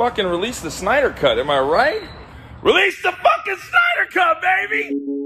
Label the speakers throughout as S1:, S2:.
S1: fucking release the Snyder Cut, am I right? Release the fucking Snyder Cut, baby!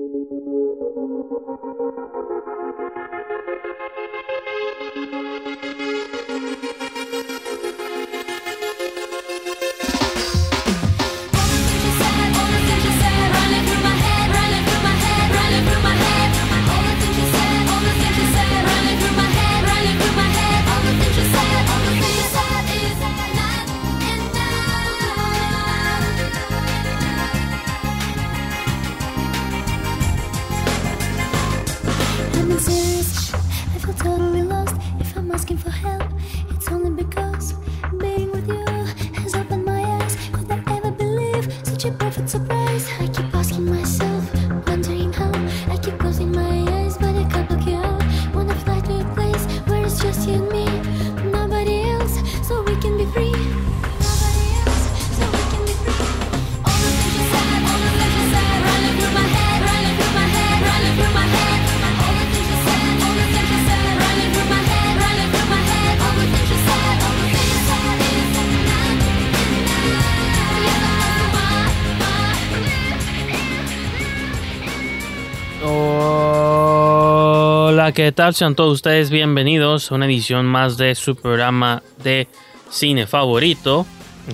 S2: ¿Qué tal? Sean todos ustedes bienvenidos a una edición más de su programa de cine favorito.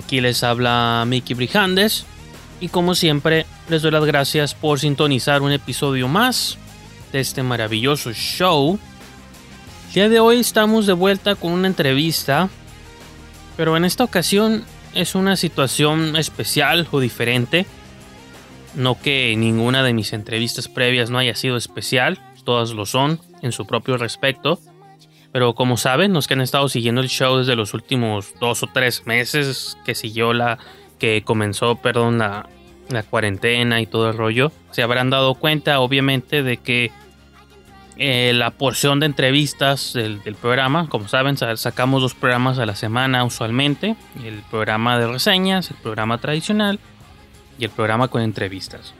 S2: Aquí les habla Mickey Brijandes y como siempre les doy las gracias por sintonizar un episodio más de este maravilloso show. El día de hoy estamos de vuelta con una entrevista, pero en esta ocasión es una situación especial o diferente. No que ninguna de mis entrevistas previas no haya sido especial, todas lo son en su propio respecto. Pero como saben, los que han estado siguiendo el show desde los últimos dos o tres meses que siguió la que comenzó, perdón, la, la cuarentena y todo el rollo, se habrán dado cuenta, obviamente, de que eh, la porción de entrevistas del, del programa, como saben, sa- sacamos dos programas a la semana usualmente: el programa de reseñas, el programa tradicional y el programa con entrevistas.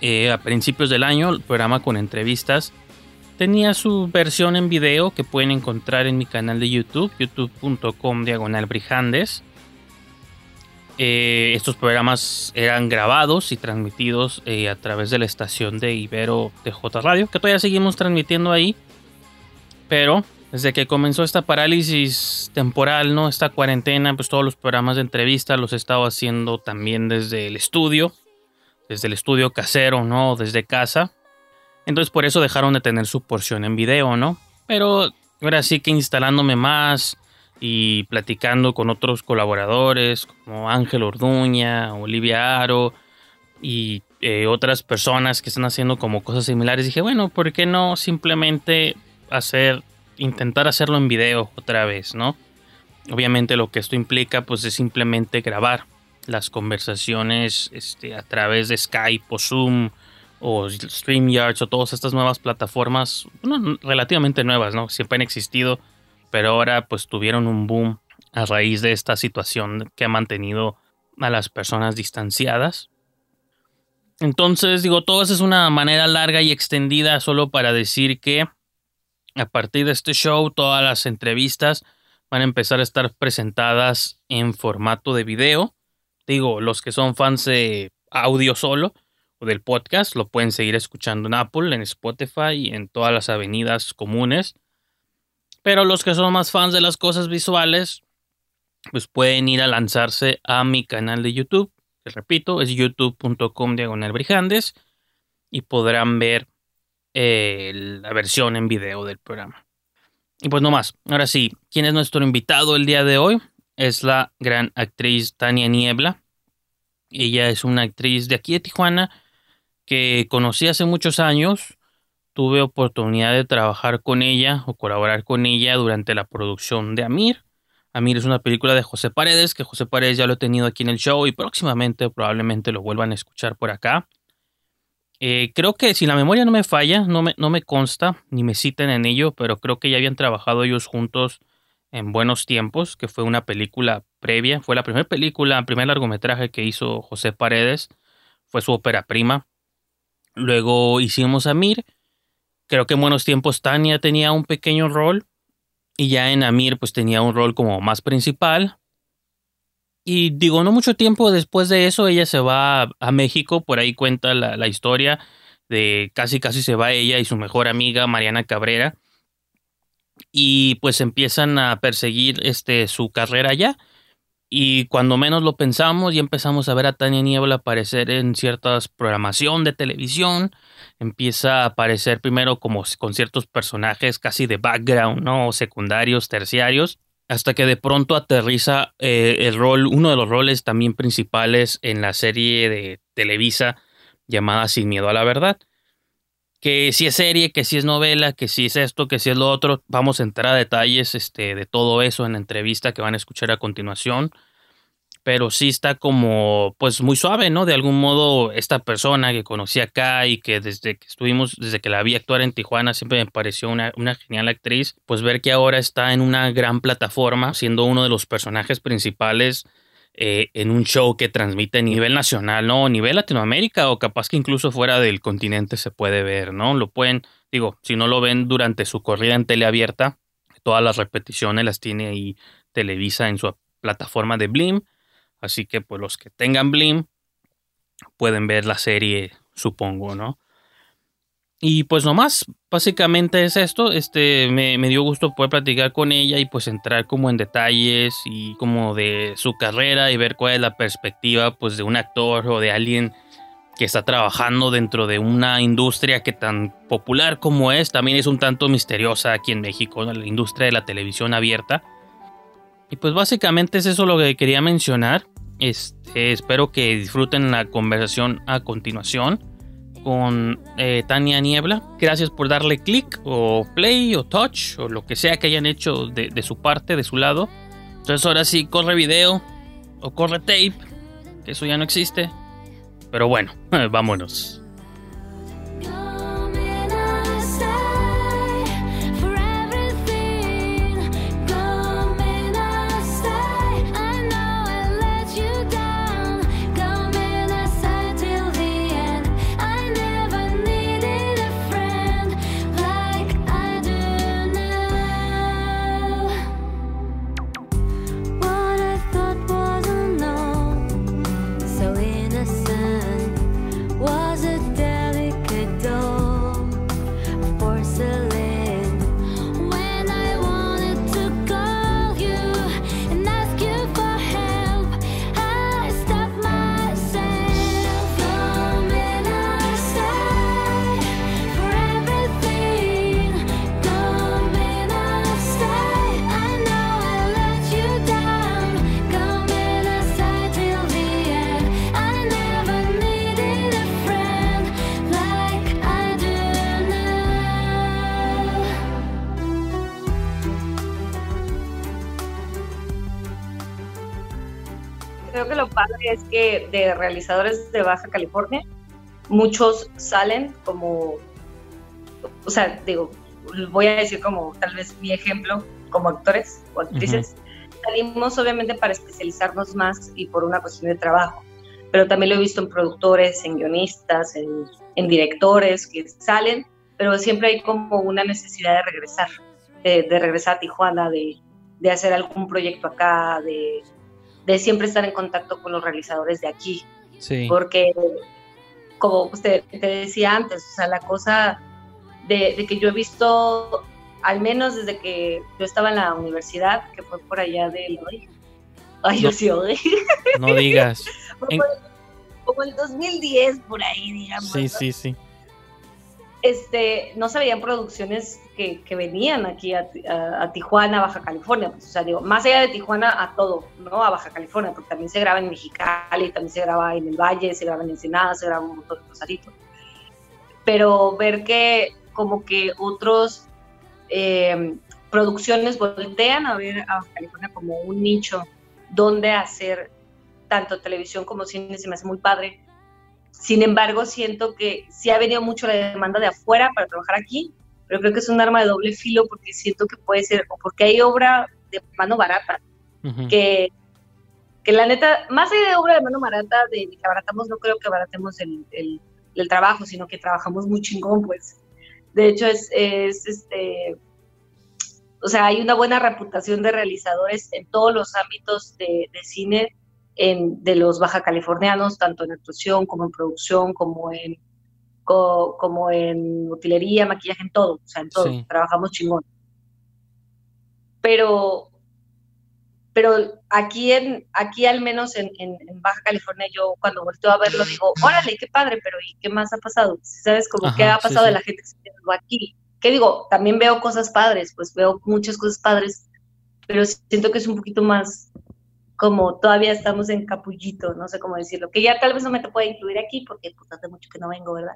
S2: Eh, a principios del año, el programa con entrevistas tenía su versión en video que pueden encontrar en mi canal de YouTube, youtube.com diagonal. Eh, estos programas eran grabados y transmitidos eh, a través de la estación de Ibero TJ Radio, que todavía seguimos transmitiendo ahí. Pero desde que comenzó esta parálisis temporal, ¿no? Esta cuarentena, pues todos los programas de entrevista los he estado haciendo también desde el estudio, desde el estudio casero, ¿no? Desde casa. Entonces por eso dejaron de tener su porción en video, ¿no? Pero ahora sí que instalándome más y platicando con otros colaboradores como Ángel Orduña, Olivia Aro y eh, otras personas que están haciendo como cosas similares, dije, bueno, ¿por qué no simplemente hacer, intentar hacerlo en video otra vez, ¿no? Obviamente lo que esto implica pues es simplemente grabar las conversaciones este, a través de Skype o Zoom o StreamYards o todas estas nuevas plataformas, relativamente nuevas, ¿no? Siempre han existido, pero ahora pues tuvieron un boom a raíz de esta situación que ha mantenido a las personas distanciadas. Entonces, digo, todo eso es una manera larga y extendida solo para decir que a partir de este show, todas las entrevistas van a empezar a estar presentadas en formato de video. Digo, los que son fans de audio solo del podcast lo pueden seguir escuchando en Apple, en Spotify y en todas las avenidas comunes. Pero los que son más fans de las cosas visuales, pues pueden ir a lanzarse a mi canal de YouTube. Les repito, es youtube.com diagonal brijandes y podrán ver eh, la versión en video del programa. Y pues no más. Ahora sí, ¿quién es nuestro invitado el día de hoy? Es la gran actriz Tania Niebla. Ella es una actriz de aquí de Tijuana que conocí hace muchos años. Tuve oportunidad de trabajar con ella o colaborar con ella durante la producción de Amir. Amir es una película de José Paredes, que José Paredes ya lo he tenido aquí en el show y próximamente probablemente lo vuelvan a escuchar por acá. Eh, creo que si la memoria no me falla, no me, no me consta, ni me citen en ello, pero creo que ya habían trabajado ellos juntos en buenos tiempos, que fue una película previa, fue la primera película, primer largometraje que hizo José Paredes, fue su ópera prima. Luego hicimos Amir, creo que en buenos tiempos Tania tenía un pequeño rol, y ya en Amir pues tenía un rol como más principal. Y digo, no mucho tiempo después de eso, ella se va a, México, por ahí cuenta la, la, historia de casi casi se va ella y su mejor amiga, Mariana Cabrera. Y pues empiezan a perseguir este, su carrera allá. Y cuando menos lo pensamos, ya empezamos a ver a Tania Niebla aparecer en ciertas programación de televisión. Empieza a aparecer primero como con ciertos personajes casi de background, ¿no? Secundarios, terciarios hasta que de pronto aterriza eh, el rol, uno de los roles también principales en la serie de Televisa llamada Sin Miedo a la Verdad. Que si es serie, que si es novela, que si es esto, que si es lo otro, vamos a entrar a detalles este, de todo eso en la entrevista que van a escuchar a continuación pero sí está como, pues muy suave, ¿no? De algún modo, esta persona que conocí acá y que desde que estuvimos, desde que la vi actuar en Tijuana, siempre me pareció una, una genial actriz, pues ver que ahora está en una gran plataforma, siendo uno de los personajes principales eh, en un show que transmite a nivel nacional, ¿no? A nivel Latinoamérica o capaz que incluso fuera del continente se puede ver, ¿no? Lo pueden, digo, si no lo ven durante su corrida en teleabierta, todas las repeticiones las tiene ahí Televisa en su plataforma de Blim Así que pues los que tengan Blim pueden ver la serie, supongo, ¿no? Y pues nomás, básicamente es esto. Este, me, dio gusto poder platicar con ella y pues entrar como en detalles y como de su carrera y ver cuál es la perspectiva pues de un actor o de alguien que está trabajando dentro de una industria que tan popular como es, también es un tanto misteriosa aquí en México, la industria de la televisión abierta. Y pues básicamente es eso lo que quería mencionar. Este, espero que disfruten la conversación a continuación con eh, Tania Niebla. Gracias por darle click o play o touch o lo que sea que hayan hecho de, de, su parte, de su lado. Entonces ahora sí, corre video o corre tape, que eso ya no existe. Pero bueno, vámonos.
S3: Es que de realizadores de Baja California, muchos salen como, o sea, digo, voy a decir como tal vez mi ejemplo, como actores o actrices, salimos obviamente para especializarnos más y por una cuestión de trabajo, pero también lo he visto en productores, en guionistas, en, en directores que salen, pero siempre hay como una necesidad de regresar, de, de regresar a Tijuana, de, de hacer algún proyecto acá, de de siempre estar en contacto con los realizadores de aquí. Sí. Porque, como usted te decía antes, o sea, la cosa de, que yo he visto, al menos desde que yo estaba en la universidad, que fue por allá de hoy. Ay, yo sí
S2: No digas.
S3: como, el 2010, por ahí, digamos.
S2: Sí, sí, sí
S3: este, no se veían producciones que, venían aquí a, a, Tijuana, Baja California. Pues, o sea, digo, más allá de Tijuana, a todo, ¿no? A Baja California, porque también se graba en Mexicali, también se graba en el Valle, se graba en Ensenada, se graba un montón de Rosarito. Pero ver que como que otros eh, producciones voltean a ver a Baja California como un nicho donde hacer tanto televisión como cine se me hace muy padre sin embargo, siento que sí ha venido mucho la demanda de afuera para trabajar aquí, pero creo que es un arma de doble filo porque siento que puede ser, o porque hay obra de mano barata, que, que la neta, más allá de obra de mano barata, de, que abaratamos, no creo que abaratemos el, el, el, trabajo, sino que trabajamos muy chingón, pues. De hecho, es, es este, o sea, hay una buena reputación de realizadores en todos los ámbitos de, de cine en, de los baja californianos, tanto en actuación como en producción, como en, como en utilería, maquillaje, en todo, o sea, en todo, trabajamos chingón. Pero, pero aquí, en, aquí al menos en, en, Baja California, yo cuando volteo a verlo digo, órale, qué padre, pero ¿y qué más ha pasado? ¿Sabes? Como qué ha pasado de la gente que se aquí. ¿Qué digo? También veo cosas padres, pues veo muchas cosas padres, pero siento que es un poquito más como todavía estamos en capullito, no sé cómo decirlo, que ya tal vez no me te pueda incluir aquí porque pues hace mucho que no vengo, ¿verdad?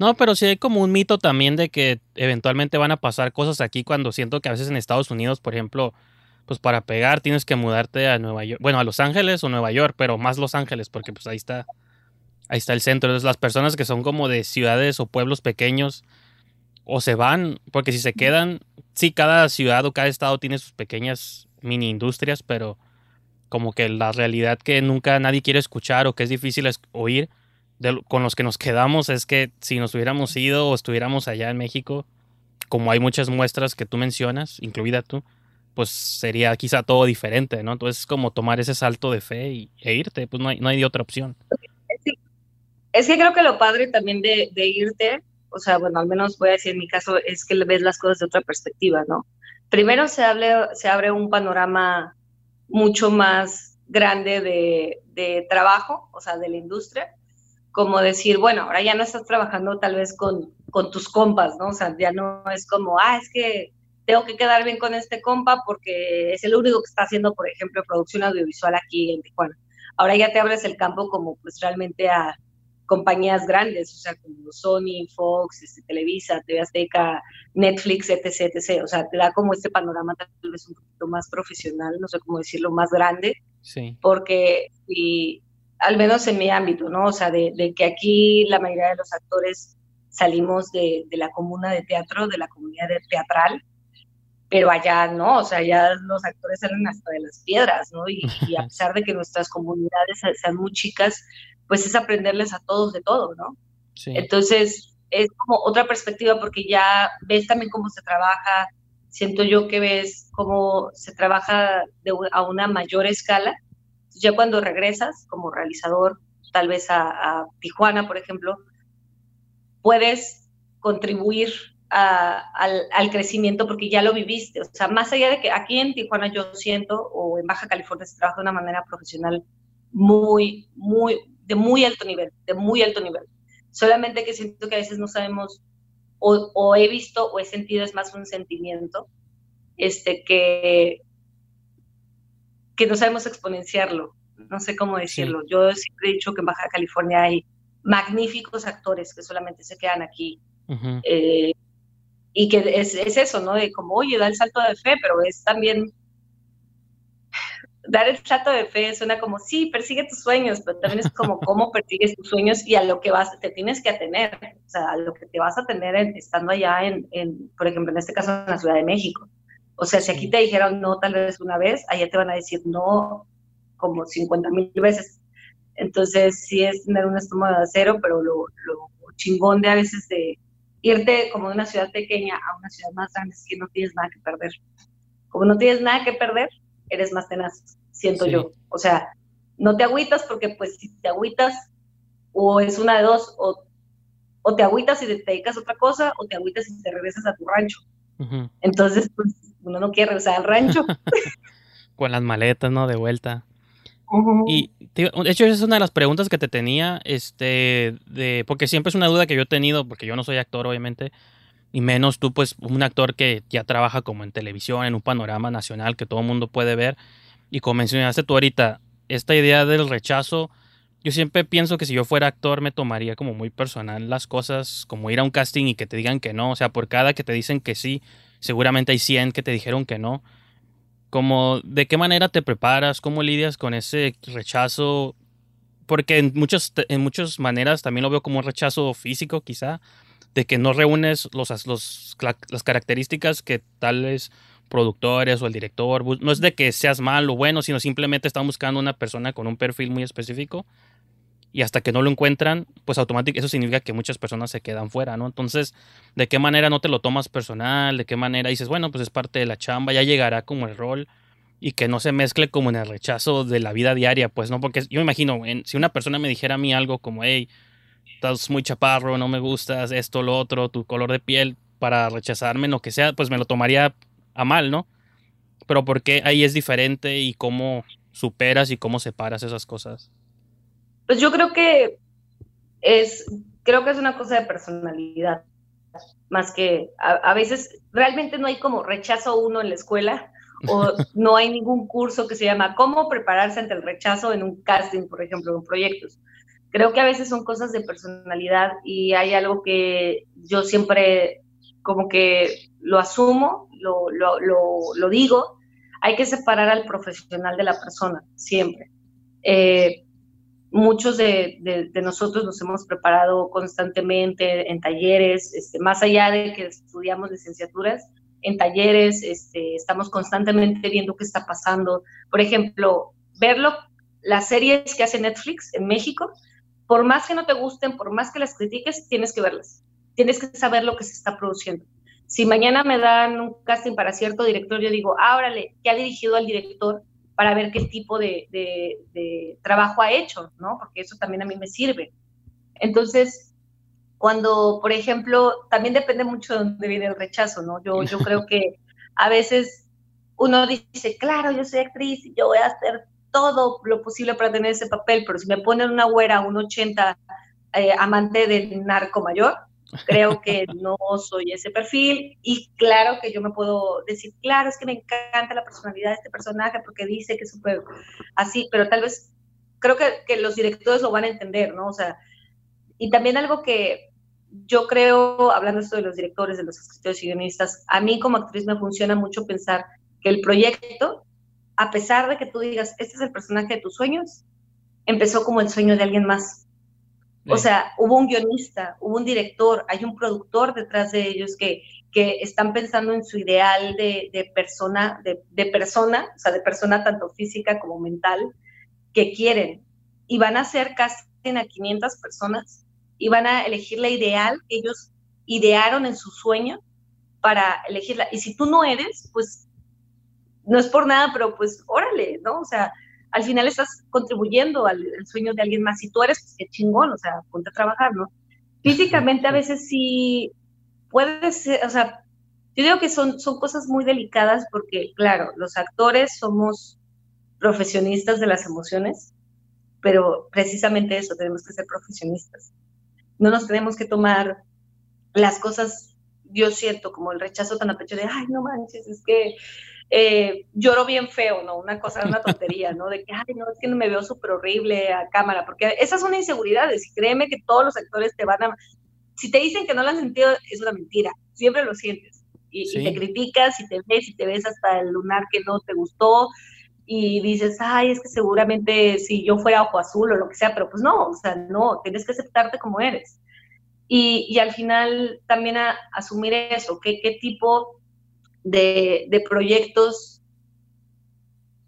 S2: No, pero sí hay como un mito también de que eventualmente van a pasar cosas aquí cuando siento que a veces en Estados Unidos, por ejemplo, pues para pegar tienes que mudarte a Nueva York, bueno, a Los Ángeles o Nueva York, pero más Los Ángeles porque pues ahí está ahí está el centro. Entonces las personas que son como de ciudades o pueblos pequeños o se van, porque si se quedan, sí, cada ciudad o cada estado tiene sus pequeñas mini industrias, pero como que la realidad que nunca nadie quiere escuchar o que es difícil oír con los que nos quedamos es que si nos hubiéramos ido o estuviéramos allá en México, como hay muchas muestras que tú mencionas, incluida tú, pues sería quizá todo diferente, ¿no? Entonces es como tomar ese salto de fe y, e irte, pues no hay, no hay otra opción.
S3: Es que creo que lo padre también de, de irte, o sea, bueno, al menos voy a decir en mi caso, es que ves las cosas de otra perspectiva, ¿no? Primero se, hable, se abre un panorama mucho más grande de, de, trabajo, o sea, de la industria, como decir, bueno, ahora ya no estás trabajando tal vez con, con tus compas, ¿no? O sea, ya no es como, ah, es que tengo que quedar bien con este compa porque es el único que está haciendo, por ejemplo, producción audiovisual aquí en Tijuana. Ahora ya te abres el campo como pues realmente a compañías grandes, o sea, como Sony, Fox, este, Televisa, TV Azteca, Netflix, etc, etc. O sea, te da como este panorama tal vez un poquito más profesional, no sé cómo decirlo, más grande.
S2: Sí.
S3: Porque, y, al menos en mi ámbito, ¿no? O sea, de, de que aquí la mayoría de los actores salimos de, de, la comuna de teatro, de la comunidad teatral, pero allá no, o sea, ya los actores salen hasta de las piedras, ¿no? Y, y a pesar de que nuestras comunidades sean muy chicas, pues es aprenderles a todos de todo, ¿no? Entonces, es como otra perspectiva porque ya ves también cómo se trabaja, siento yo que ves cómo se trabaja de, a una mayor escala. Ya cuando regresas como realizador, tal vez a, Tijuana, por ejemplo, puedes contribuir al, al, crecimiento porque ya lo viviste. O sea, más allá de que aquí en Tijuana yo siento, o en Baja California se trabaja de una manera profesional muy, muy, de muy alto nivel, de muy alto nivel. Solamente que siento que a veces no sabemos, o, he visto o he sentido, es más un sentimiento, este, que, que no sabemos exponenciarlo. No sé cómo decirlo. Yo siempre he dicho que en Baja California hay magníficos actores que solamente se quedan aquí. Eh, y que es, es, eso, ¿no? De como, oye, da el salto de fe, pero es también dar el trato de fe suena como, sí, persigue tus sueños, pero también es como cómo persigues tus sueños y a lo que vas, te tienes que atener, o sea, a lo que te vas a tener estando allá en, en, por ejemplo, en este caso en la Ciudad de México. O sea, si aquí te dijeron no tal vez una vez, allá te van a decir no como 50 mil veces. Entonces, sí es tener un estómago de acero, pero lo, lo chingón de a veces de irte como de una ciudad pequeña a una ciudad más grande es que no tienes nada que perder. Como no tienes nada que perder, eres más tenaz, siento yo. O sea, no te agüitas porque pues si te agüitas o es una de dos, o, o te agüitas y te dedicas a otra cosa, o te agüitas y te regresas a tu rancho. Entonces, pues uno no quiere regresar al rancho.
S2: Con las maletas, ¿no? De vuelta. Y de hecho, esa es una de las preguntas que te tenía, este, de, porque siempre es una duda que yo he tenido, porque yo no soy actor, obviamente, y menos tú, pues, un actor que ya trabaja como en televisión, en un panorama nacional que todo el mundo puede ver. Y como mencionaste tú ahorita, esta idea del rechazo, yo siempre pienso que si yo fuera actor me tomaría como muy personal las cosas, como ir a un casting y que te digan que no. O sea, por cada que te dicen que sí, seguramente hay 100 que te dijeron que no. Como, ¿de qué manera te preparas? ¿Cómo lidias con ese rechazo? Porque en, muchas, en muchas maneras también lo veo como un rechazo físico, quizá de que no reúnes los, los, las características que tales productores o el director, no es de que seas malo o bueno, sino simplemente están buscando una persona con un perfil muy específico y hasta que no lo encuentran, pues automáticamente eso significa que muchas personas se quedan fuera, ¿no? Entonces, ¿de qué manera no te lo tomas personal? ¿De qué manera dices, bueno, pues es parte de la chamba, ya llegará como el rol? y que no se mezcle como en el rechazo de la vida diaria, pues no, porque yo me imagino, si una persona me dijera a mí algo como, hey, estás muy chaparro, no me gustas, esto, lo otro, tu color de piel, para rechazarme, lo que sea, pues me lo tomaría a mal, ¿no? Pero ¿por qué ahí es diferente y cómo superas y cómo separas esas cosas?
S3: Pues yo creo que es, creo que es una cosa de personalidad, más que a, veces realmente no hay como rechazo uno en la escuela o no hay ningún curso que se llama cómo prepararse ante el rechazo en un casting, por ejemplo, en proyectos. Creo que a veces son cosas de personalidad y hay algo que yo siempre como que lo asumo, lo, lo, lo, digo, hay que separar al profesional de la persona, siempre. Eh, muchos de, nosotros nos hemos preparado constantemente en talleres, este, más allá de que estudiamos licenciaturas, en talleres, este, estamos constantemente viendo qué está pasando. Por ejemplo, verlo, las series que hace Netflix en México, por más que no te gusten, por más que las critiques, tienes que verlas tienes que saber lo que se está produciendo. Si mañana me dan un casting para cierto director, yo digo, ah, ¿qué ha dirigido al director para ver qué tipo de, trabajo ha hecho? ¿no? Porque eso también a mí me sirve. Entonces, cuando, por ejemplo, también depende mucho de dónde viene el rechazo, ¿no? Yo, yo creo que a veces uno dice, claro, yo soy actriz y yo voy a hacer todo lo posible para tener ese papel, pero si me ponen una güera, un 80, eh, amante del narco mayor, Creo que no soy ese perfil y claro que yo me puedo decir, claro, es que me encanta la personalidad de este personaje porque dice que es súper así, pero tal vez creo que, que, los directores lo van a entender, ¿no? O sea, y también algo que yo creo, hablando esto de los directores, de los escritores y guionistas, a mí como actriz me funciona mucho pensar que el proyecto, a pesar de que tú digas, este es el personaje de tus sueños, empezó como el sueño de alguien más. O sea, hubo un guionista, hubo un director, hay un productor detrás de ellos que, que están pensando en su ideal de, de persona, de, de, persona, o sea, de persona tanto física como mental, que quieren. Y van a hacer casi a 500 personas y van a elegir la ideal que ellos idearon en su sueño para elegirla. Y si tú no eres, pues no es por nada, pero pues órale, ¿no? O sea, al final estás contribuyendo al, sueño de alguien más. Si tú eres, pues qué chingón, o sea, ponte a trabajar, ¿no? Físicamente a veces sí puede ser, o sea, yo digo que son, son cosas muy delicadas porque, claro, los actores somos profesionistas de las emociones, pero precisamente eso, tenemos que ser profesionistas. No nos tenemos que tomar las cosas, yo siento, como el rechazo tan a pecho de, ay, no manches, es que eh, lloro bien feo, ¿no? Una cosa, una tontería, ¿no? De que, ay, no, es que me veo súper horrible a cámara, porque esas son inseguridades y créeme que todos los actores te van a... Si te dicen que no lo han sentido, es una mentira, siempre lo sientes. Y, te criticas y te ves y te ves hasta el lunar que no te gustó y dices, ay, es que seguramente si yo fuera ojo azul o lo que sea, pero pues no, o sea, no, tienes que aceptarte como eres. Y, y al final también a, asumir eso, que, qué tipo de, proyectos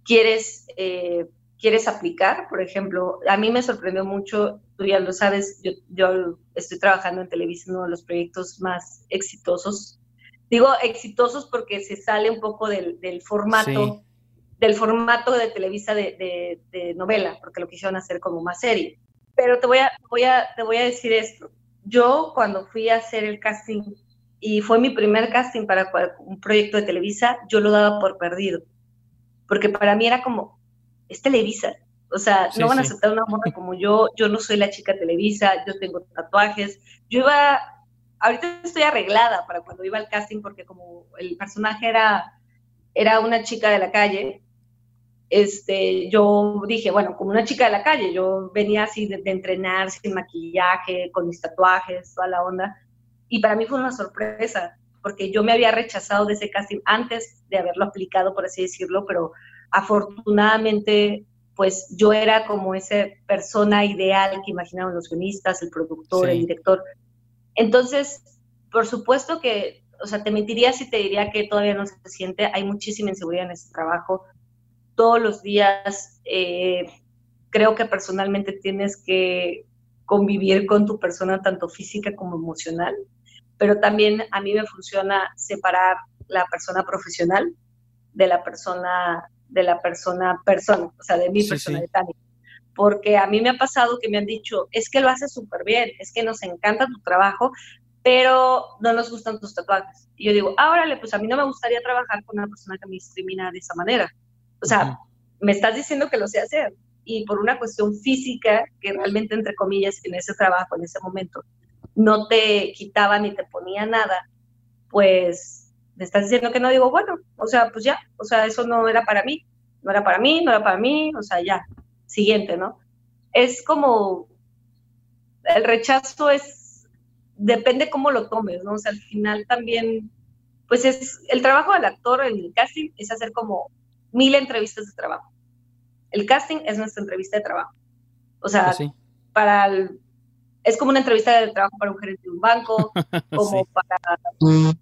S3: quieres, eh, quieres aplicar. Por ejemplo, a mí me sorprendió mucho, tú ya lo sabes, yo, estoy trabajando en Televisa, uno de los proyectos más exitosos. Digo exitosos porque se sale un poco del, formato. del formato de Televisa de, novela, porque lo quisieron hacer como más serie. Pero te voy, a, voy a, te voy a decir esto. Yo cuando fui a hacer el casting y fue mi primer casting para un proyecto de Televisa, yo lo daba por perdido, porque para mí era como, es Televisa, o sea, no van a aceptar una moda como yo, yo no soy la chica Televisa, yo tengo tatuajes, yo iba, ahorita estoy arreglada para cuando iba al casting, porque como el personaje era, era una chica de la calle, este, yo dije, bueno, como una chica de la calle, yo venía así de entrenar, sin maquillaje, con mis tatuajes, toda la onda, y para mí fue una sorpresa, porque yo me había rechazado de ese casting antes de haberlo aplicado, por así decirlo, pero afortunadamente, pues yo era como esa persona ideal que imaginaban los guionistas, el productor, el director. Entonces, por supuesto que, o sea, te mentiría si te diría que todavía no se siente, hay muchísima inseguridad en ese trabajo. Todos los días, eh, creo que personalmente tienes que convivir con tu persona tanto física como emocional pero también a mí me funciona separar la persona profesional de la persona de la persona persona, o sea, de mi
S2: Sí,
S3: persona
S2: sí.
S3: Porque a mí me ha pasado que me han dicho, es que lo haces súper bien, es que nos encanta tu trabajo, pero no nos gustan tus tatuajes. Y yo digo, ah, órale, pues a mí no me gustaría trabajar con una persona que me discrimina de esa manera. O sea,
S2: Ujú.
S3: me estás diciendo que lo sé hacer. Y por una cuestión física, que realmente, entre comillas, en ese trabajo, en ese momento, no te quitaba ni te ponía nada, pues me estás diciendo que no digo, bueno, o sea, pues ya, o sea, eso no era para mí, no era para mí, no era para mí, o sea, ya, siguiente, ¿no? Es como, el rechazo es, depende cómo lo tomes, ¿no? O sea, al final también, pues es, el trabajo del actor en el casting es hacer como mil entrevistas de trabajo. El casting es nuestra entrevista de trabajo. O sea,
S2: Pues sí.
S3: para el- es como una entrevista de trabajo para un gerente de un banco, como
S2: Sí.
S3: para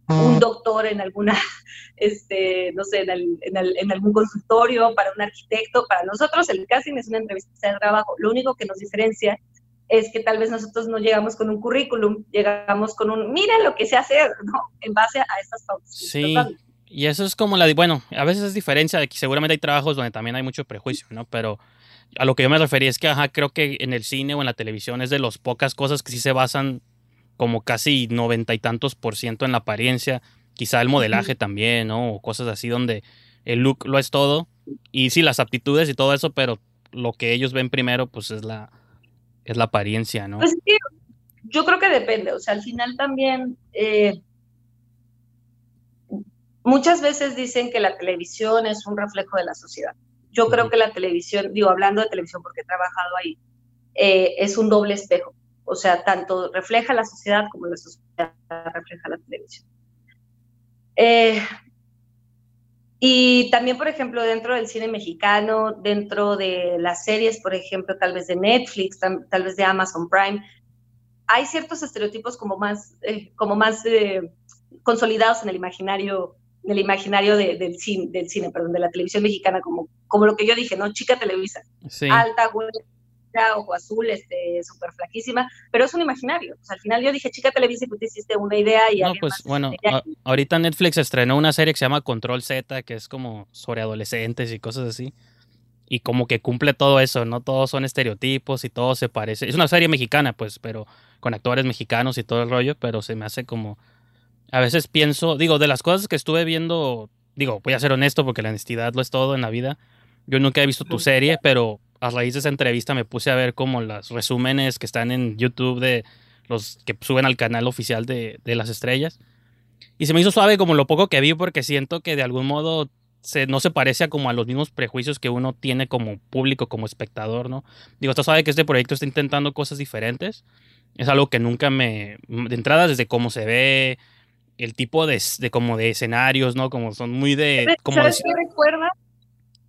S3: un doctor en alguna, este, no sé, en, el- en el- en algún consultorio, para un arquitecto. Para nosotros el casting es una entrevista de trabajo. Lo único que nos diferencia es que tal vez nosotros no llegamos con un currículum, llegamos con un, mira lo que sé hacer, ¿no? En base a estas pautas.
S2: Sí. Y eso es como la, di- bueno, a veces es diferencia de que seguramente hay trabajos donde también hay mucho prejuicio, ¿no? Pero a lo que yo me refería es que, ajá, creo que en el cine o en la televisión es de las pocas cosas que sí se basan como casi noventa y tantos por ciento en la apariencia, quizá el modelaje también, ¿no? O cosas así donde el look lo es todo. Y sí, las aptitudes y todo eso, pero lo que ellos ven primero, pues es la, es la apariencia, ¿no?
S3: Pues yo creo que depende, o sea, al final también eh, muchas veces dicen que la televisión es un reflejo de la sociedad. Yo creo que la televisión, digo, hablando de televisión porque he trabajado ahí, eh, es un doble espejo. O sea, tanto refleja la sociedad como la sociedad refleja la televisión. Eh, y también, por ejemplo, dentro del cine mexicano, dentro de las series, por ejemplo, tal vez de Netflix, tal, tal vez de Amazon Prime, hay ciertos estereotipos como más, eh, como más eh, consolidados en el imaginario, en el imaginario de, del, cine, del cine, perdón, de la televisión mexicana, como, como lo que yo dije, ¿no? Chica Televisa,
S2: Sí.
S3: alta, güera, ojo azul, este, súper flaquísima, pero es un imaginario. Al final yo dije, chica Televisa, y tú te hiciste una idea y
S2: No, pues
S3: más
S2: bueno, a- ahorita Netflix estrenó una serie que se llama Control Z, que es como sobre adolescentes y cosas así. Y como que cumple todo eso, ¿no? Todos son estereotipos y todo se parece. Es una serie mexicana, pues, pero con actores mexicanos y todo el rollo, pero se me hace como... A veces pienso, digo, de las cosas que estuve viendo, digo, voy a ser honesto porque la honestidad lo es todo en la vida. Yo nunca he visto tu serie, pero a raíz de esa entrevista me puse a ver como los resúmenes que están en YouTube de los que suben al canal oficial de, de las estrellas. Y se me hizo suave como lo poco que vi porque siento que de algún modo se, no se parece a como a los mismos prejuicios que uno tiene como público, como espectador, ¿no? Digo, está suave que este proyecto está intentando cosas diferentes. Es algo que nunca me... De entrada, desde cómo se ve, el tipo de, de como de escenarios, ¿no? Como son muy de... Como
S3: ¿Sabes
S2: de-
S3: qué recuerda?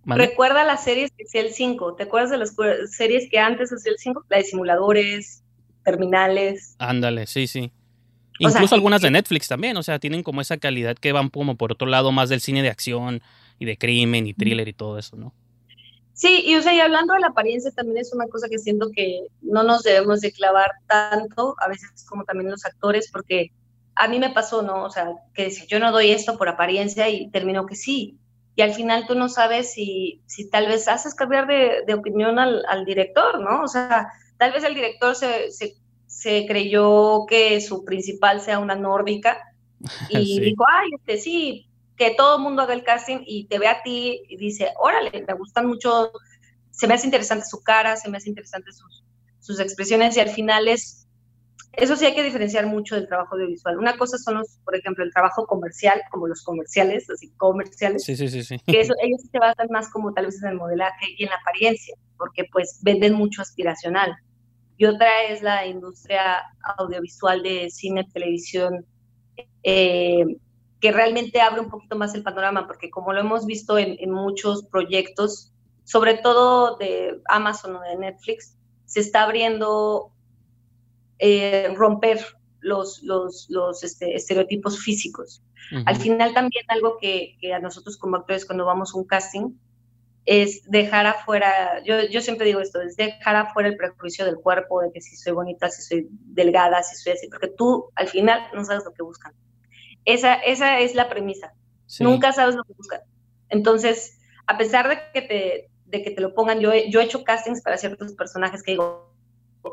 S3: Recuerda las series que hacía el 5. ¿Te acuerdas de las series que antes hacía el 5? La de simuladores, terminales.
S2: Ándale, sí, sí.
S3: O
S2: Incluso algunas de Netflix también, o sea, tienen como esa calidad que van como por otro lado más del cine de acción y de crimen y thriller y todo eso, ¿no?
S3: Sí, y o sea, y hablando de la apariencia también es una cosa que siento que no nos debemos de clavar tanto, a veces como también los actores, porque a mí me pasó, ¿no? O sea, que si yo no doy esto por apariencia y termino que sí. Y al final tú no sabes si, si tal vez haces cambiar de, de opinión al, al director, ¿no? O sea, tal vez el director se, se, se creyó que su principal sea una nórdica y
S2: Sí.
S3: dijo, ay, este sí, que todo el mundo haga el casting y te ve a ti y dice, órale, me gustan mucho, se me hace interesante su cara, se me hace interesante sus, sus expresiones y al final es, eso sí hay que diferenciar mucho del trabajo audiovisual. Una cosa son los, por ejemplo, el trabajo comercial, como los comerciales, así comerciales,
S2: Sí, sí, sí, sí.
S3: que eso, ellos se basan más como tal vez en el modelaje y en la apariencia, porque pues venden mucho aspiracional. Y otra es la industria audiovisual de cine, televisión, eh, que realmente abre un poquito más el panorama, porque como lo hemos visto en, en muchos proyectos, sobre todo de Amazon o de Netflix, se está abriendo eh, romper los, los, los este, estereotipos físicos. Al final también algo que, que a nosotros como actores cuando vamos a un casting es dejar afuera, yo, yo siempre digo esto, es dejar afuera el prejuicio del cuerpo, de que si soy bonita, si soy delgada, si soy así, porque tú al final no sabes lo que buscan. Esa, esa es la premisa,
S2: Sí.
S3: nunca sabes lo que buscan. Entonces, a pesar de que te, de que te lo pongan, yo, yo he hecho castings para ciertos personajes que digo,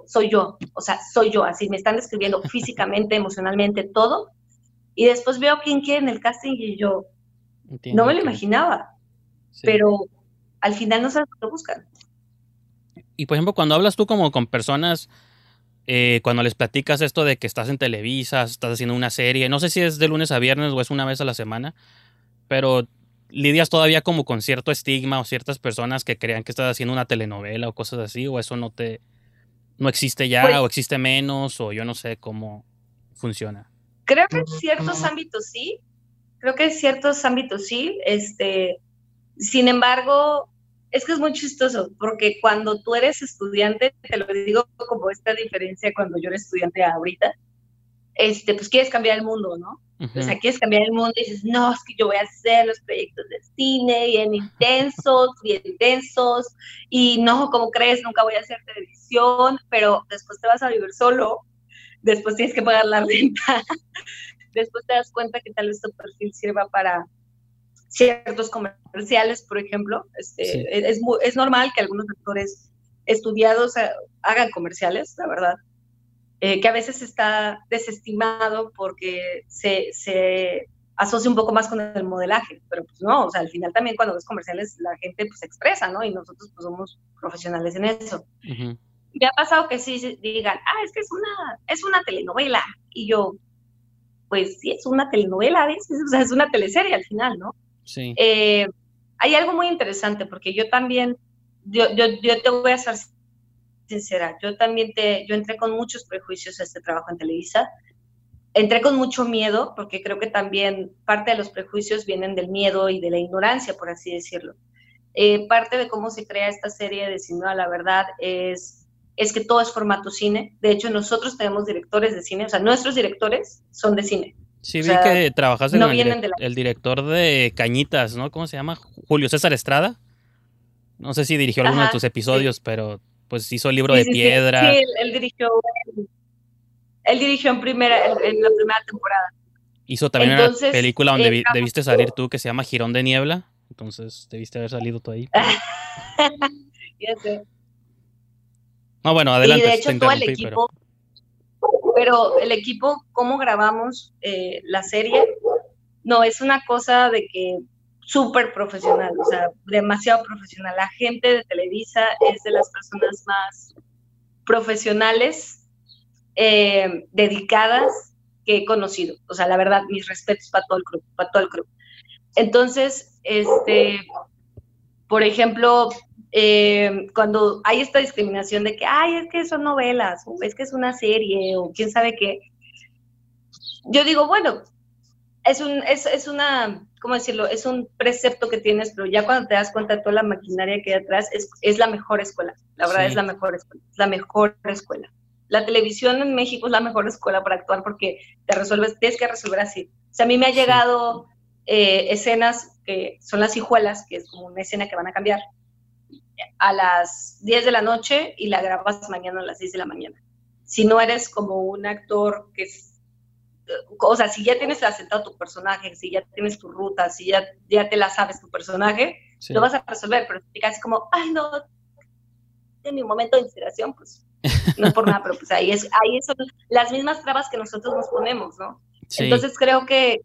S3: soy yo, o sea, soy yo, así me están describiendo físicamente, emocionalmente, todo. Y después veo quién quiere en el casting y yo
S2: Entiendo
S3: no me lo
S2: que-
S3: imaginaba,
S2: sí.
S3: pero al final no sabes lo que buscan.
S2: Y por ejemplo, cuando hablas tú como con personas, eh, cuando les platicas esto de que estás en Televisa, estás haciendo una serie, no sé si es de lunes a viernes o es una vez a la semana, pero lidias todavía como con cierto estigma o ciertas personas que crean que estás haciendo una telenovela o cosas así, o eso no te, no existe ya,
S3: Pues-
S2: o existe menos, o yo no sé cómo funciona.
S3: Creo que en ciertos ámbitos sí, creo que en ciertos ámbitos sí, este, sin embargo, es que es muy chistoso, porque cuando tú eres estudiante, te lo digo como esta diferencia cuando yo era estudiante ahorita, este, pues quieres cambiar el mundo, ¿no?
S2: Ujú.
S3: O sea, quieres cambiar el mundo y dices, no, es que yo voy a hacer los proyectos de cine bien intensos, bien densos, y no, como crees, nunca voy a hacer televisión, pero después te vas a vivir solo, después tienes que pagar la renta, después te das cuenta que tal vez tu perfil sirva para ciertos comerciales, por ejemplo. Este,
S2: Sí.
S3: es, es es normal que algunos actores estudiados eh, hagan comerciales, la verdad eh, que a veces está desestimado porque se, se asocia un poco más con el modelaje, pero pues no, o sea, al final también cuando ves comerciales la gente pues expresa, ¿no? Y nosotros pues somos profesionales en eso.
S2: Ujú.
S3: Me ha pasado que sí digan, ah, es que es una, es una telenovela, y yo, pues sí, es una telenovela a veces, o sea, es una teleserie al final, ¿no?
S2: Sí.
S3: Eh, hay algo muy interesante porque yo también, yo, yo, yo te voy a ser sincera, yo también te, yo entré con muchos prejuicios a este trabajo en Televisa, entré con mucho miedo porque creo que también parte de los prejuicios vienen del miedo y de la ignorancia, por así decirlo. Eh, parte de cómo se crea esta serie de Sin la Verdad es, es que todo es formato cine. De hecho, nosotros tenemos directores de cine, o sea, nuestros directores son de cine.
S2: Sí,
S3: o
S2: vi
S3: sea,
S2: que trabajaste
S3: no
S2: con el,
S3: de la-
S2: el director de Cañitas, ¿no? ¿Cómo se llama? Julio César Estrada. No sé si dirigió alguno de tus
S3: sí.
S2: episodios, pero pues hizo el libro
S3: Sí,
S2: de
S3: sí,
S2: piedra.
S3: Sí, él, él dirigió, él dirigió en, primera, en, la primera temporada.
S2: Hizo también
S3: Entonces,
S2: una película donde
S3: eh,
S2: vi- debiste salir tú que se llama Girón de Niebla. Entonces debiste haber salido tú ahí.
S3: Ya sé.
S2: No, bueno, adelante.
S3: y de hecho
S2: te
S3: todo el
S2: interrumpí,
S3: equipo, pero... el equipo, cómo grabamos eh, la serie, no, es una cosa de que súper profesional, o sea, demasiado profesional. La gente de Televisa es de las personas más profesionales, eh, dedicadas que he conocido. O sea, la verdad, mis respetos para todo el club, para todo el. Entonces, este, por ejemplo, eh, cuando hay esta discriminación de que, ay, es que son novelas, o es que es una serie, o quién sabe qué, yo digo, bueno, es, un, es, es una, ¿cómo decirlo? Es un precepto que tienes, pero ya cuando te das cuenta de toda la maquinaria que hay atrás, es, es la mejor escuela, la verdad
S2: Sí.
S3: es la mejor escuela, es la mejor escuela. La televisión en México es la mejor escuela para actuar porque te resuelves, tienes que resolver así. O sea, a mí me ha
S2: Sí.
S3: llegado eh, escenas que son las hijuelas, que es como una escena que van a cambiar, a las 10 de la noche y la grabas mañana a las 6 de la mañana. Si no eres como un actor que es, o sea, si ya tienes asentado tu personaje, si ya tienes tu ruta, si ya, ya te la sabes tu personaje,
S2: Sí.
S3: lo vas a resolver, pero si casi como, ay, no, en mi momento de inspiración, pues no es por nada, pero pues ahí, es, ahí son las mismas trabas que nosotros nos ponemos, ¿no?
S2: Sí.
S3: Entonces creo que,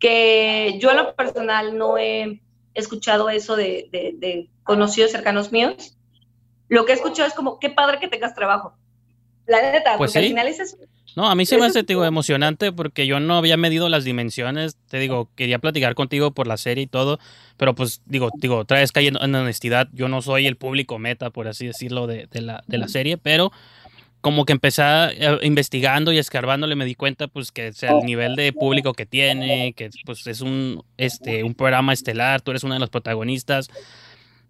S3: que yo en lo personal no he escuchado eso de, de, de conocidos cercanos míos. Lo que he escuchado es como, qué padre que tengas trabajo. La neta,
S2: Pues
S3: porque al
S2: sí.
S3: final es eso.
S2: No, a mí se me hace, digo, emocionante porque yo no había medido las dimensiones. Te digo, quería platicar contigo por la serie y todo, pero pues digo, digo, otra vez cayendo en honestidad, yo no soy el público meta, por así decirlo, de, de la, de la serie, pero como que empecé eh, investigando y escarbándole me di cuenta pues que o sea, el nivel de público que tiene, que pues es un, este, un programa estelar, tú eres uno de los protagonistas.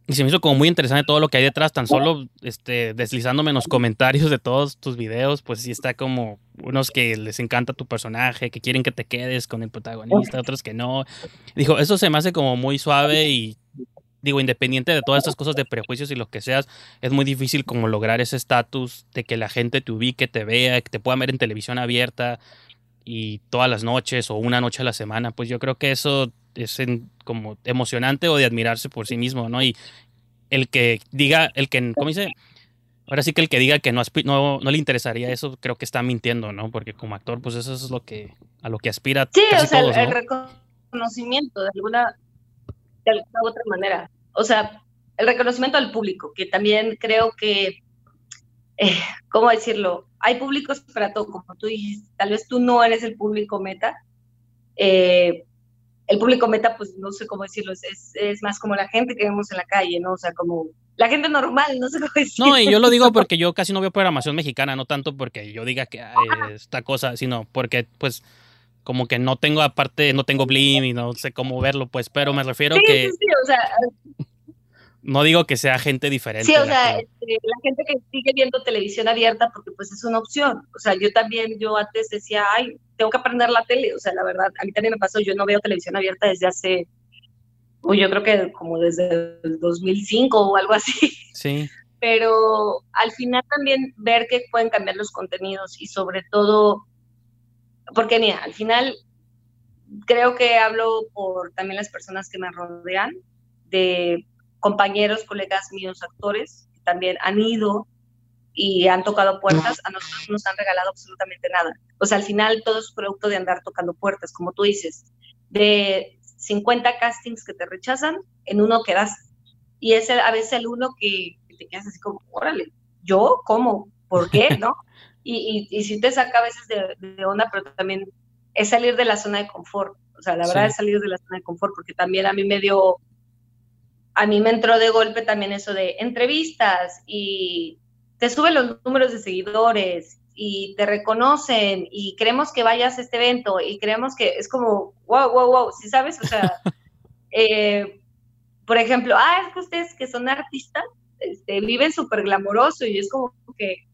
S2: Y se me hizo como muy interesante todo lo que hay detrás, tan solo este, deslizándome en los comentarios de todos tus videos, pues sí está como unos que les encanta tu personaje, que quieren que te quedes con el protagonista, otros que no. Dijo, eso se me hace como muy suave y digo, independiente de todas estas cosas de prejuicios y lo que seas, es muy difícil como lograr ese estatus de que la gente te ubique, te vea, que te pueda ver en televisión abierta y todas las noches o una noche a la semana. Pues yo creo que eso es en- como emocionante o de admirarse por sí mismo, ¿no? Y el que diga, el que, ¿cómo dice? Ahora sí que el que diga que no, no, no le interesaría eso, creo que está mintiendo, ¿no? Porque como actor, pues eso es lo que, a lo que aspira
S3: Sí,
S2: casi
S3: o sea,
S2: todos,
S3: el, el
S2: ¿no?
S3: reconocimiento de alguna, de alguna otra manera. O sea, el reconocimiento al público, que también creo que, eh, ¿cómo decirlo? Hay públicos para todo, como tú dijiste, tal vez tú no eres el público meta. eh, el público meta, pues no sé cómo decirlo, es, es, es más como la gente que vemos en la calle, ¿no? O sea, como la gente normal, no sé cómo decirlo.
S2: No, y yo lo digo porque yo casi no veo programación mexicana, no tanto porque yo diga que "Ay, esta cosa, sino porque pues como que no tengo aparte, no tengo Blim y no sé cómo verlo, pues, pero me refiero
S3: Sí,
S2: que
S3: sí, sí, o sea,
S2: no digo que sea gente diferente.
S3: Sí, o
S2: la
S3: sea, este, la gente que sigue viendo televisión abierta, porque pues es una opción. O sea, yo también, yo antes decía, ay, tengo que aprender la tele. O sea, la verdad, a mí también me pasó, yo no veo televisión abierta desde hace, uy, yo creo que como desde el 2005 o algo así.
S2: sí,
S3: Pero al final también ver que pueden cambiar los contenidos y sobre todo, porque mira, al final creo que hablo por también las personas que me rodean, de compañeros, colegas míos, actores, que también han ido y han tocado puertas, a nosotros no nos han regalado absolutamente nada. O sea, al final todo es producto de andar tocando puertas, como tú dices, de 50 castings que te rechazan, en uno quedas. Y es el- a veces el uno que, que te quedas así como, órale, ¿yo cómo? ¿Por qué? ¿No? Y, y, y sí te saca a veces de, de onda, pero también es salir de la zona de confort. O sea, la verdad
S2: Sí.
S3: es salir de la zona de confort, porque también a mí me dio, a mí me entró de golpe también eso de entrevistas y te suben los números de seguidores y te reconocen y queremos que vayas a este evento y creemos que es como, wow, wow, wow, ¿sí sabes? O sea, eh, por ejemplo, ah, es que ustedes que son artistas, este, viven súper glamoroso y es como que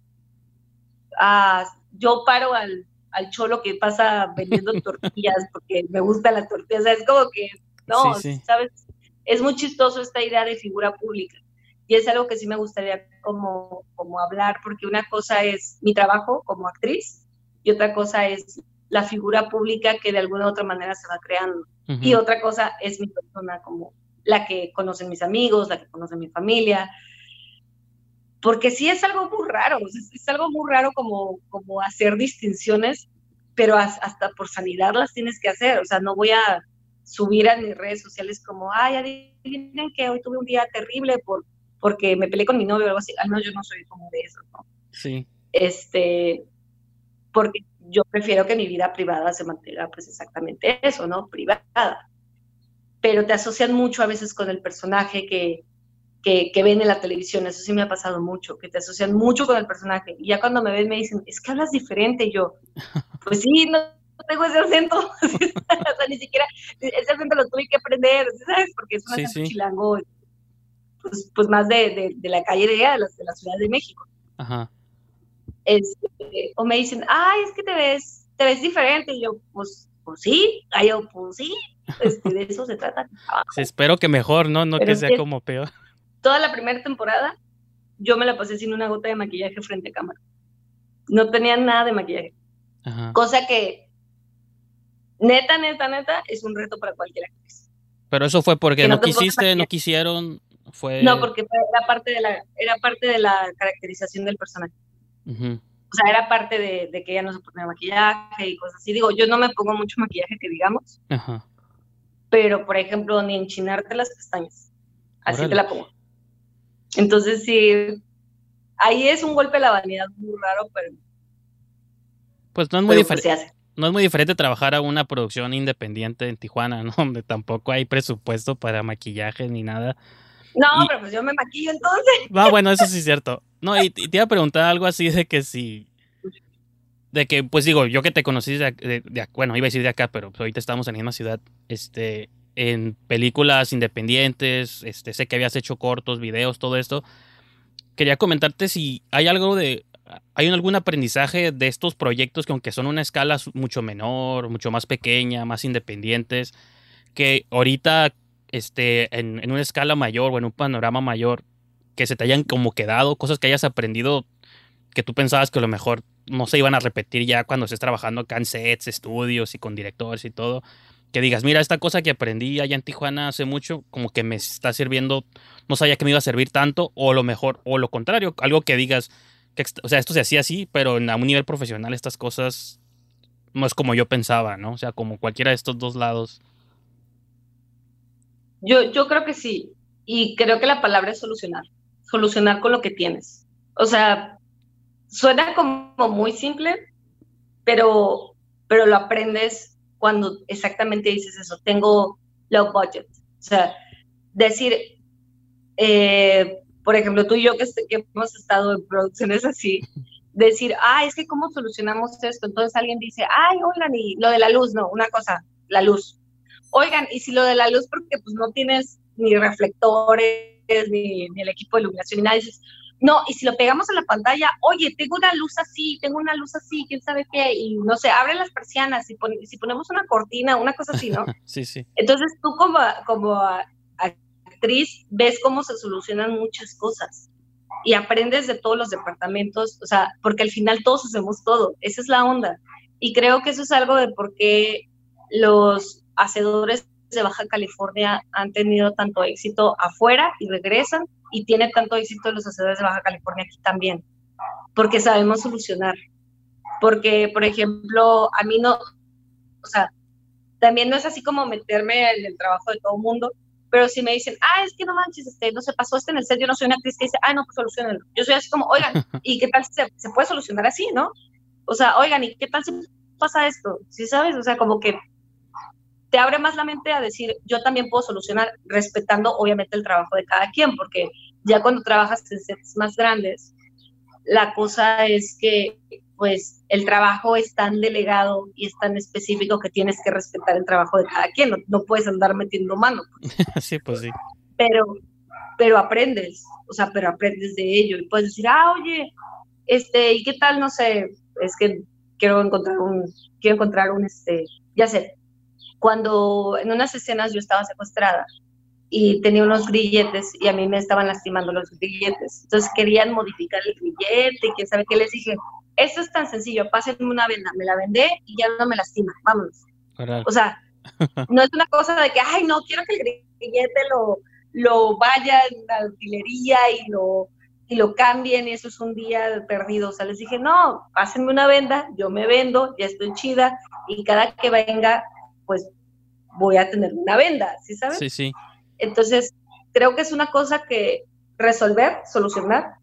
S3: ah, yo paro al, al cholo que pasa vendiendo tortillas porque me gusta la tortilla, o sea, es como que, no,
S2: Sí, sí.
S3: ¿sabes? Es muy chistoso esta idea de figura pública y es algo que sí me gustaría como, como hablar, porque una cosa es mi trabajo como actriz y otra cosa es la figura pública que de alguna u otra manera se va creando. Y otra cosa es mi persona, como la que conocen mis amigos, la que conoce mi familia. Porque sí es algo muy raro, es, es algo muy raro como, como hacer distinciones, pero as- hasta por sanidad las tienes que hacer. O sea, no voy a subir a mis redes sociales como, ay, adivinen que hoy tuve un día terrible por, porque me peleé con mi novio o algo así. Al menos yo no soy como de eso, ¿no?
S2: Sí,
S3: este, porque yo prefiero que mi vida privada se mantenga pues exactamente eso, ¿no? Privada. Pero te asocian mucho a veces con el personaje que, que, que ven en la televisión, eso sí me ha pasado mucho, que te asocian mucho con el personaje. Y ya cuando me ven me dicen, es que hablas diferente, y yo, pues sí, no tengo ese acento, o sea, ni siquiera, ese acento lo tuve que aprender, ¿sabes? Porque es un acento
S2: sí.
S3: chilango, pues, pues más de, de, de la calle de, la, de la Ciudad de México
S2: ajá.
S3: este, o me dicen, ay, es que te ves, te ves diferente, y yo, pues, pues sí, ay, yo, pues sí, este, de eso se trata.
S2: Sí, espero que mejor, ¿no? No
S3: Pero
S2: que sea
S3: que-
S2: como peor.
S3: Toda la primera temporada, yo me la pasé sin una gota de maquillaje frente a cámara. No tenía nada de maquillaje,
S2: Ajá.
S3: cosa que, neta, neta, neta, es un reto para cualquier actriz.
S2: Pero eso fue porque
S3: Que no
S2: quisiste, no quisieron, fue...
S3: No, porque era parte de la, era parte de la caracterización del personaje. O sea, era parte de, de que ella no se ponía maquillaje y cosas así. Digo, yo no me pongo mucho maquillaje, que digamos,
S2: Ajá.
S3: pero por ejemplo, ni enchinarte las pestañas. Así
S2: Órale.
S3: te la pongo. Entonces, sí, ahí es un golpe a la vanidad muy raro, pero,
S2: Pues no es muy
S3: pues
S2: diferente. No es muy diferente trabajar a una producción independiente en Tijuana, ¿no? Donde tampoco hay presupuesto para maquillaje ni nada.
S3: No,
S2: Y-
S3: pero pues yo me maquillo entonces.
S2: Ah, bueno, eso sí es cierto. No, y, y te iba a preguntar algo así de que si. De que, pues digo, yo que te conocí de, de- de bueno, iba a decir de acá, pero pues ahorita estamos en la misma ciudad. Este, en películas independientes, este, sé que habías hecho cortos, videos, todo esto. Quería comentarte si hay algo de. ¿Hay algún aprendizaje de estos proyectos que, aunque son una escala mucho menor, mucho más pequeña, más independientes, que ahorita, este, en, en una escala mayor o en un panorama mayor, que se te hayan como quedado, cosas que hayas aprendido que tú pensabas que a lo mejor no se iban a repetir ya cuando estés trabajando acá en sets, estudios y con directores y todo, que digas, mira, esta cosa que aprendí allá en Tijuana hace mucho, como que me está sirviendo, no sabía que me iba a servir tanto, o lo mejor, o lo contrario, algo que digas, o sea, esto se hacía así, pero a un nivel profesional estas cosas no es como yo pensaba, ¿no? O sea, como cualquiera de estos dos lados.
S3: Yo, yo creo que sí. Y creo que la palabra es solucionar. Solucionar con lo que tienes. O sea, suena como muy simple, pero, pero lo aprendes cuando exactamente dices eso. Tengo low budget. O sea, decir, eh, por ejemplo, tú y yo que, hemos estado en producciones así, decir, ah, es que cómo solucionamos esto. Entonces alguien dice, ay, oigan, y lo de la luz, no, una cosa, la luz. Oigan, y si lo de la luz, porque pues no tienes ni reflectores, ni, ni el equipo de iluminación, ni nada, dices, no, y si lo pegamos a la pantalla, oye, tengo una luz así, tengo una luz así, quién sabe qué, y no sé, abre las persianas, y pon- si ponemos una cortina, una cosa así, ¿no?
S2: Sí, sí.
S3: Entonces tú como, como actriz ves cómo se solucionan muchas cosas y aprendes de todos los departamentos, o sea, porque al final todos hacemos todo, esa es la onda. Y creo que eso es algo de por qué los hacedores de Baja California han tenido tanto éxito afuera y regresan y tiene tanto éxito los hacedores de Baja California aquí también, porque sabemos solucionar. Porque, por ejemplo, a mí no, o sea, también no es así como meterme en el trabajo de todo el mundo, pero si me dicen, ah, es que no manches, este, no se pasó este en el set, yo no soy una actriz que dice, ah, no, pues solucionenlo. Yo soy así como, oigan, ¿y qué tal se, se puede solucionar así, no? O sea, oigan, ¿y qué tal si pasa esto? ¿Sí sabes? O sea, como que te abre más la mente a decir, yo también puedo solucionar, respetando obviamente el trabajo de cada quien, porque ya cuando trabajas en sets más grandes, la cosa es que pues el trabajo es tan delegado y es tan específico que tienes que respetar el trabajo de cada quien, no, no puedes andar metiendo mano,
S2: sí, pues sí.
S3: pero, pero aprendes, o sea, pero aprendes de ello y puedes decir, ah, oye, este, ¿y qué tal? No sé, es que quiero encontrar un, quiero encontrar un, este, ya sé, cuando en unas escenas yo estaba secuestrada y tenía unos grilletes y a mí me estaban lastimando los grilletes. Entonces querían modificar el grillete y quién sabe qué les dije. Esto es tan sencillo, pásenme una venda, me la vendé y ya no me lastima, vámonos. O sea, no es una cosa de que, ay, no, quiero que el grillete lo, lo vaya en la utilería y lo, y lo cambien y eso es un día perdido. O sea, les dije, no, pásenme una venda, yo me vendo, ya estoy chida y cada que venga, pues voy a tener una venda, ¿sí sabes?
S2: Sí, sí.
S3: Entonces, creo que es una cosa que resolver, solucionar,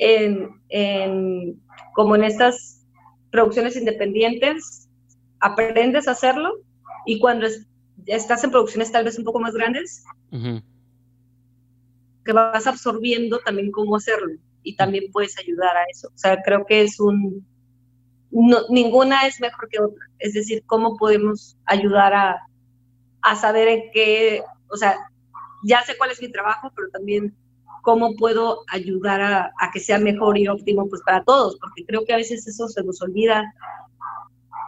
S3: en, en- como en estas producciones independientes, aprendes a hacerlo y cuando es- estás en producciones tal vez un poco más grandes,
S2: Ujú.
S3: que vas absorbiendo también cómo hacerlo y también puedes ayudar a eso. O sea, creo que es un... no- ninguna es mejor que otra. Es decir, cómo podemos ayudar a, a saber en qué, o sea, ya sé cuál es mi trabajo, pero también cómo puedo ayudar a, a que sea mejor y óptimo pues para todos, porque creo que a veces eso se nos olvida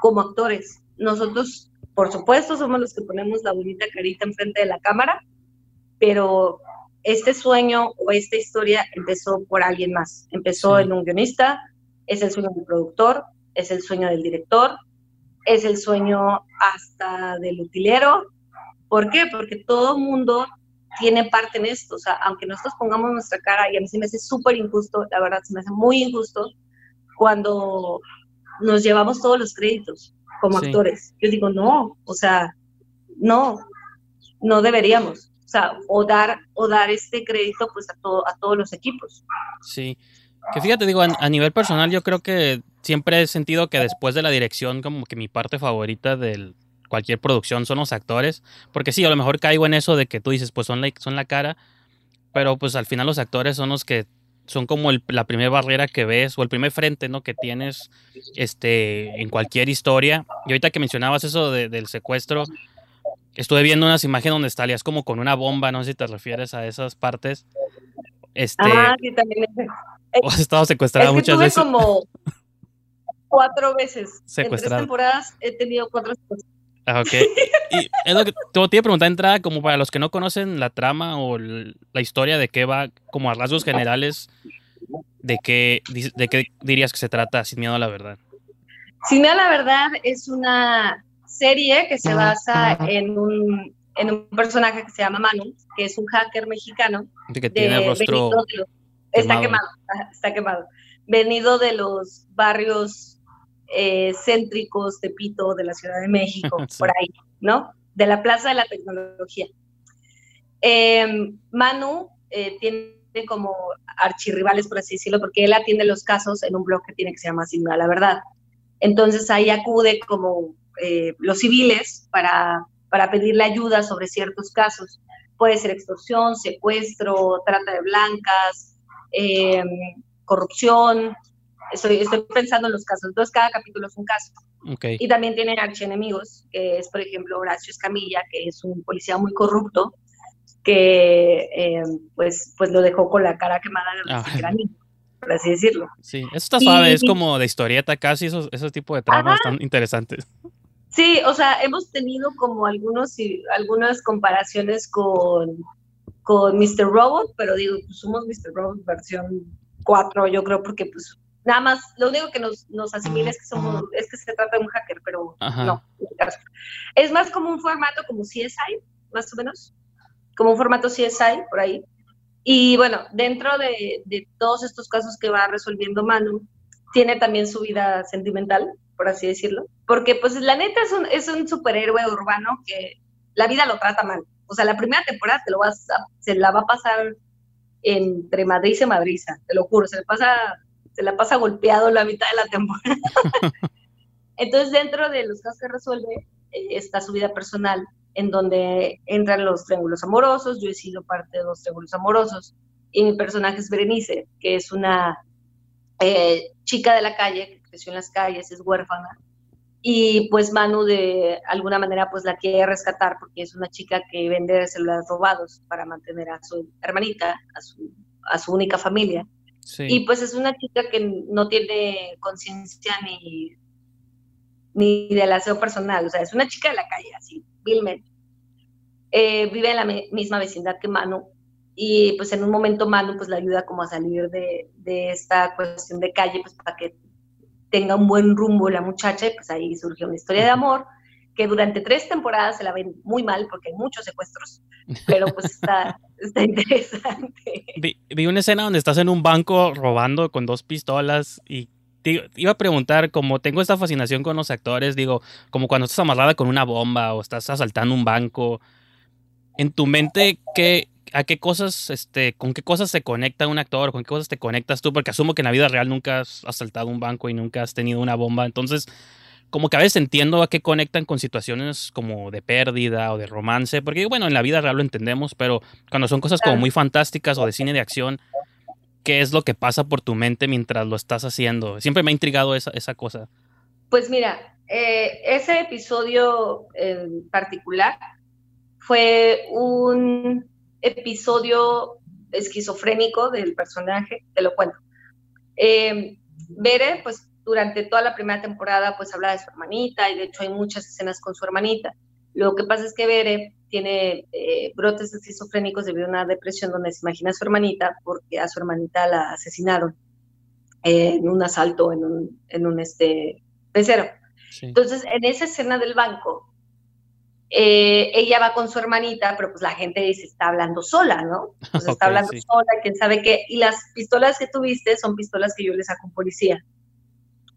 S3: como actores. Nosotros, por supuesto, somos los que ponemos la bonita carita enfrente de la cámara, pero este sueño o esta historia empezó por alguien más. Empezó
S2: Sí.
S3: en un guionista, es el sueño del productor, es el sueño del director, es el sueño hasta del utilero. ¿Por qué? Porque todo mundo tiene parte en esto. O sea, aunque nosotros pongamos nuestra cara, y a mí se me hace súper injusto, la verdad, se me hace muy injusto cuando nos llevamos todos los créditos como
S2: Sí.
S3: actores. Yo digo, no, o sea, no, no deberíamos. O sea, o dar, o dar este crédito pues a, todo, a todos los equipos.
S2: Sí. Que fíjate, digo, a, a nivel personal, yo creo que siempre he sentido que después de la dirección, como que mi parte favorita de cualquier producción son los actores. Porque sí, a lo mejor caigo en eso de que tú dices, pues son la, son la cara. Pero pues al final los actores son los que son como el- la primera barrera que ves o el primer frente, ¿no? Que tienes este, en cualquier historia. Y ahorita que mencionabas eso de- del secuestro, estuve viendo unas imágenes donde salías como con una bomba, no sé si te refieres a esas partes. Este,
S3: Ah, sí, también.
S2: o has estado
S3: Es
S2: secuestrada
S3: que
S2: muchas veces.
S3: como cuatro veces. En tres
S2: Secuestrada.
S3: temporadas he tenido cuatro secuestros.
S2: Ah, ok. Y es lo que te voy a preguntar de entrada, como para los que no conocen la trama o la historia de qué va, como a rasgos generales, de qué, de qué dirías que se trata sin miedo a la verdad.
S3: Sin miedo a la verdad, es una serie que se basa en un, en un personaje que se llama Manu, que es un hacker mexicano.
S2: De que tiene el rostro.
S3: de los- está
S2: quemado.
S3: está quemado. Venido de los barrios eh, céntricos de Pito, de la Ciudad de México,
S2: Sí.
S3: por ahí, ¿no? De la Plaza de la Tecnología. Eh, Manu eh, tiene como archirrivales, por así decirlo, porque él atiende los casos en un blog que tiene que se llama Sin la Verdad. Entonces ahí acude como eh, los civiles para, para pedirle ayuda sobre ciertos casos. Puede ser extorsión, secuestro, trata de blancas, eh, corrupción. Estoy, estoy pensando en los casos. Entonces cada capítulo es un caso.
S2: Ok.
S3: Y también tiene archienemigos, que es, por ejemplo, Horacio Escamilla, que es un policía muy corrupto, que eh, pues, pues lo dejó con la cara quemada de
S2: Ah.
S3: era niño, por así decirlo.
S2: Sí, eso está suave, es
S3: Y-
S2: como de historieta casi, esos, esos tipos de tramas tan interesantes.
S3: Sí, o sea, hemos tenido como algunos y- algunas comparaciones con, con Mr. Robot, pero digo, pues somos Mr. Robot versión 4, yo creo, porque pues nada más, lo único que nos, nos asimila es que somos, es que se trata de un hacker, pero
S2: Ajá.
S3: no, caso. Es más como un formato como CSI, más o menos, como un formato CSI, por ahí. Y bueno, dentro de, de todos estos casos que va resolviendo Manu, tiene también su vida sentimental, por así decirlo, porque pues la neta es un, es un superhéroe urbano que la vida lo trata mal. O sea, la primera temporada te lo vas a- se la va a pasar entre Madrid y Madriza, te lo juro, se le pasa, se la pasa golpeado la mitad de la temporada. Entonces, dentro de los casos que resuelve, eh, está su vida personal, en donde entran los triángulos amorosos, yo he sido parte de los triángulos amorosos, y mi personaje es Berenice, que es una eh, chica de la calle, que creció en las calles, es huérfana, y pues Manu de alguna manera pues la quiere rescatar porque es una chica que vende celulares robados para mantener a su hermanita, a su, a su única familia.
S2: Sí.
S3: Y pues es una chica que no tiene conciencia ni, ni del aseo personal, o sea, es una chica de la calle, así, vilmente. Eh, vive en la misma vecindad que Manu y pues en un momento Manu pues la ayuda como a salir de, de esta cuestión de calle pues para que tenga un buen rumbo la muchacha y pues ahí surge una historia de amor que durante tres temporadas se la ven muy mal porque hay muchos secuestros, pero pues está, está interesante.
S2: Vi, vi una escena donde estás en un banco robando con dos pistolas y te iba a preguntar, como tengo esta fascinación con los actores, digo, como cuando estás amarrada con una bomba o estás asaltando un banco, en tu mente, ¿qué, ¿a qué cosas, este, con qué cosas se conecta un actor? ¿Con qué cosas te conectas tú? Porque asumo que en la vida real nunca has asaltado un banco y nunca has tenido una bomba, entonces como que a veces entiendo a qué conectan con situaciones como de pérdida o de romance, porque bueno, en la vida real lo entendemos, pero cuando son cosas como muy fantásticas o de cine de acción, ¿qué es lo que pasa por tu mente mientras lo estás haciendo? Siempre me ha intrigado esa, esa cosa.
S3: Pues mira, eh, ese episodio en particular fue un episodio esquizofrénico del personaje, te lo cuento. Eh, Bere, pues durante toda la primera temporada, pues habla de su hermanita y de hecho hay muchas escenas con su hermanita. Lo que pasa es que Bere tiene eh, brotes esquizofrénicos debido a una depresión donde se imagina a su hermanita porque a su hermanita la asesinaron eh, en un asalto, en un, en un este, pecero.
S2: Sí.
S3: Entonces, en esa escena del banco, eh, ella va con su hermanita, pero pues la gente dice, está hablando sola, ¿no? Pues está hablando
S2: sí.
S3: sola, quién sabe qué. Y las pistolas que tuviste son pistolas que yo le saco a un policía.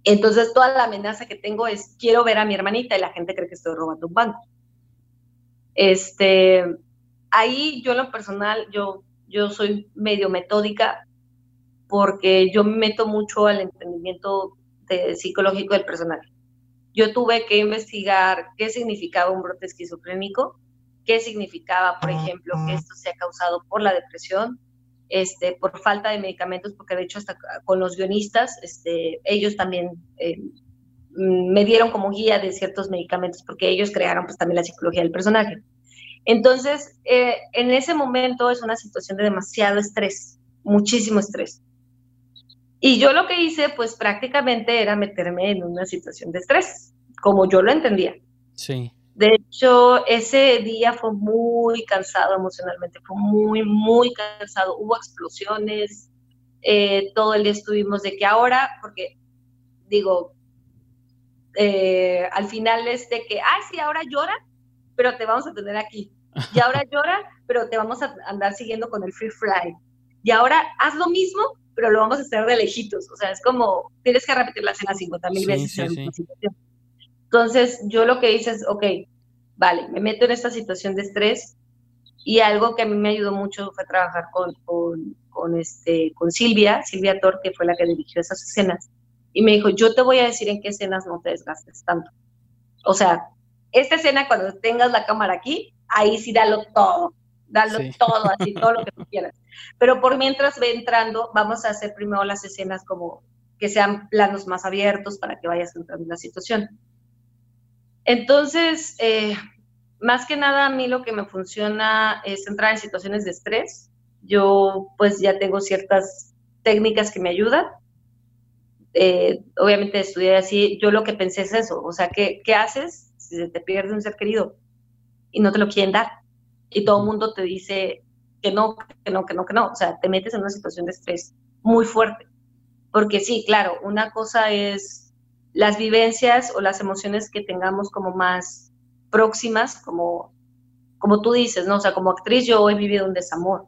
S3: Entonces, toda la amenaza que tengo es, quiero ver a mi hermanita y la gente cree que estoy robando un banco. Este, ahí yo en lo personal, yo, yo soy medio metódica porque yo me meto mucho al entendimiento de- psicológico del personaje. Yo tuve que investigar qué significaba un brote esquizofrénico, qué significaba, por ejemplo, que esto sea causado por la depresión, este, por falta de medicamentos, porque de hecho hasta con los guionistas, este, ellos también eh, mm, me dieron como guía de ciertos medicamentos, porque ellos crearon pues también la psicología del personaje. Entonces, eh, en ese momento es una situación de demasiado estrés, muchísimo estrés. Y yo lo que hice, pues prácticamente era meterme en una situación de estrés, como yo lo entendía.
S2: Sí.
S3: De hecho, ese día fue muy cansado emocionalmente, fue muy, muy cansado. Hubo explosiones, eh, todo el día estuvimos de que ahora, porque digo, eh, al final es de que, ay, sí, ahora llora, pero te vamos a tener aquí. Y ahora llora, pero te vamos a andar siguiendo con el free fly. Y ahora haz lo mismo, pero lo vamos a hacer de lejitos. O sea, es como, tienes que repetir la escena 50 mil
S2: Sí,
S3: veces
S2: sí,
S3: en
S2: sí.
S3: Entonces, yo lo que hice es, ok, vale, me meto en esta situación de estrés y algo que a mí me ayudó mucho fue trabajar con, con, con este, con Silvia, Silvia Tor, que fue la que dirigió esas escenas. Y me dijo, yo te voy a decir en qué escenas no te desgastes tanto. O sea, esta escena cuando tengas la cámara aquí, ahí sí dalo todo, dalo
S2: Sí.
S3: todo, así, todo lo que tú quieras. Pero por mientras ve entrando, vamos a hacer primero las escenas como que sean planos más abiertos para que vayas entrando en la situación. Entonces, eh, más que nada a mí lo que me funciona es entrar en situaciones de estrés. Yo pues ya tengo ciertas técnicas que me ayudan. Eh, obviamente estudiar así, yo lo que pensé es eso, o sea, ¿qué, ¿qué haces si se te pierde un ser querido y no te lo quieren dar? Y todo el mundo te dice que no, que no, que no, que no. O sea, te metes en una situación de estrés muy fuerte. Porque sí, claro, una cosa es las vivencias o las emociones que tengamos como más próximas, como, como tú dices, ¿no? O sea, como actriz yo he vivido un desamor.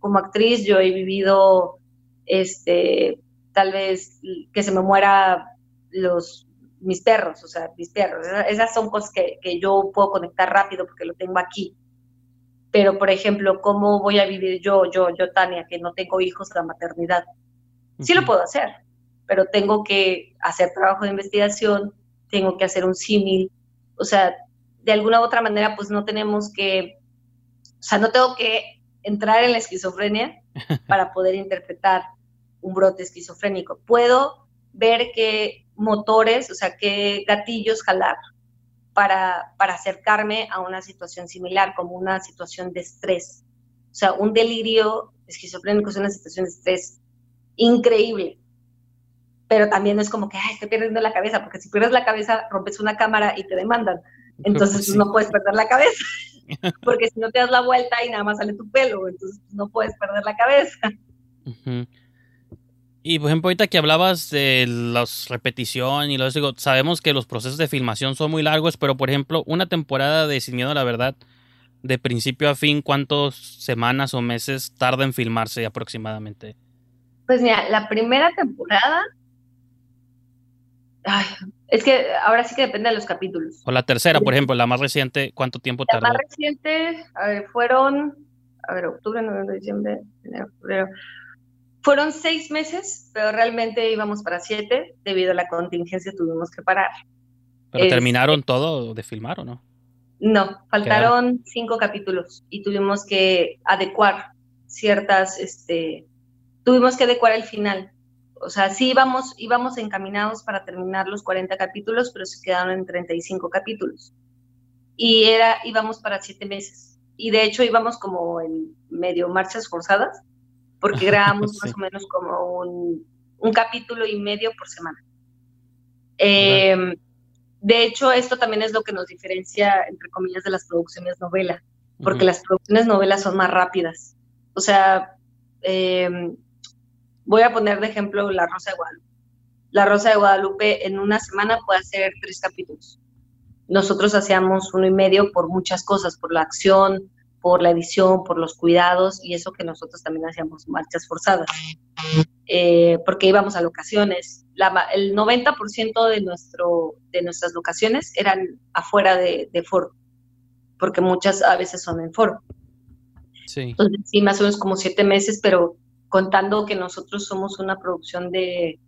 S3: Como actriz yo he vivido, este, tal vez que se me muera los, mis perros, o sea, mis perros. Esas, son cosas que, que yo puedo conectar rápido porque lo tengo aquí. Pero, por ejemplo, ¿cómo voy a vivir yo, yo, yo, Tania, que no tengo hijos, la maternidad? Sí lo puedo hacer, pero tengo que hacer trabajo de investigación, tengo que hacer un símil, o sea, de alguna u otra manera, pues no tenemos que, o sea, no tengo que entrar en la esquizofrenia para poder interpretar un brote esquizofrénico. Puedo ver qué motores, o sea, qué gatillos jalar para, para acercarme a una situación similar, como una situación de estrés. O sea, un delirio esquizofrénico es una situación de estrés increíble. Pero también es como que, ay, estoy perdiendo la cabeza, porque si pierdes la cabeza, rompes una cámara y te demandan. Entonces
S2: Pues sí.
S3: no puedes perder la cabeza, porque si no te das la vuelta y nada más sale tu pelo, entonces no puedes perder la cabeza.
S2: Y por ejemplo, ahorita que hablabas de las repetición y lo digo, sabemos que los procesos de filmación son muy largos, pero por ejemplo, una temporada de Sin Miedo a la Verdad, de principio a fin, ¿cuántas semanas o meses tarda en filmarse aproximadamente?
S3: Pues mira, la primera temporada, ay, es que ahora sí que depende de los capítulos.
S2: O la tercera, por ejemplo, la más reciente, ¿cuánto tiempo
S3: La
S2: tardó?
S3: más reciente, a ver, fueron, a ver, octubre, noviembre, diciembre, enero, febrero. Fueron seis meses, pero realmente íbamos para siete. Debido a la contingencia tuvimos que parar.
S2: ¿Pero
S3: este-
S2: terminaron todo de filmar o no?
S3: No, faltaron cinco capítulos y tuvimos que adecuar ciertas, este, tuvimos que adecuar el final. O sea, sí íbamos, íbamos encaminados para terminar los 40 capítulos, pero se quedaron en 35 capítulos. Y era, íbamos para siete meses. Y de hecho íbamos como en medio marchas forzadas, porque grabamos
S2: Sí.
S3: más o menos como un, un capítulo y medio por semana. Eh, de hecho, esto también es lo que nos diferencia, entre comillas, de las producciones novela, porque
S2: Ujú.
S3: las producciones novelas son más rápidas. O sea, eh, voy a poner de ejemplo La Rosa de Guadalupe. La Rosa de Guadalupe en una semana puede hacer tres capítulos. Nosotros hacíamos uno y medio por muchas cosas, por la acción, por la edición, por los cuidados y eso que nosotros también hacíamos marchas forzadas, eh, porque íbamos a locaciones. La el 90% de, nuestro, de nuestras locaciones eran afuera de, de foro, porque muchas a veces son en foro.
S2: Sí.
S3: Entonces, sí, más o menos como siete meses, pero contando que nosotros somos una producción de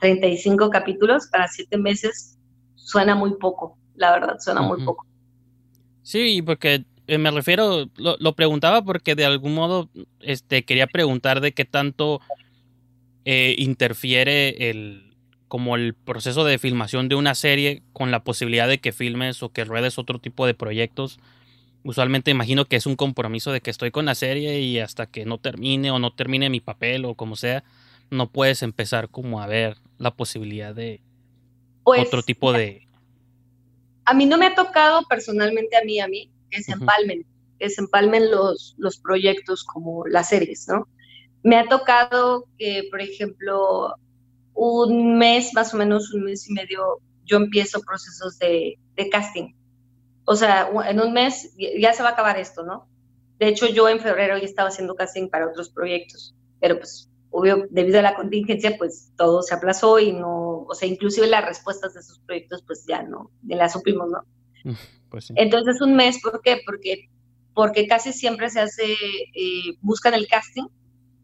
S3: 35 capítulos, para siete meses suena muy poco, la verdad, suena muy poco.
S2: Sí, porque eh, me refiero, lo, lo preguntaba porque de algún modo este, quería preguntar de qué tanto eh, interfiere el, como el proceso de filmación de una serie con la posibilidad de que filmes o que ruedes otro tipo de proyectos. Usualmente imagino que es un compromiso de que estoy con la serie y hasta que no termine o no termine mi papel o como sea, no puedes empezar como a ver la posibilidad de
S3: Pues,
S2: otro tipo de...
S3: A mí no me ha tocado personalmente a mí, a mí, que se empalmen, que se empalmen los, los proyectos como las series, ¿no? Me ha tocado que, por ejemplo, un mes, más o menos un mes y medio, yo empiezo procesos de, de casting. O sea, en un mes ya se va a acabar esto, ¿no? De hecho, yo en febrero ya estaba haciendo casting para otros proyectos, pero pues, obvio, debido a la contingencia, pues todo se aplazó y no, o sea, inclusive las respuestas de esos proyectos, pues ya no, ni las supimos, ¿no?
S2: Pues sí.
S3: Entonces, un mes, ¿por qué? Porque, porque casi siempre se hace, eh, buscan el casting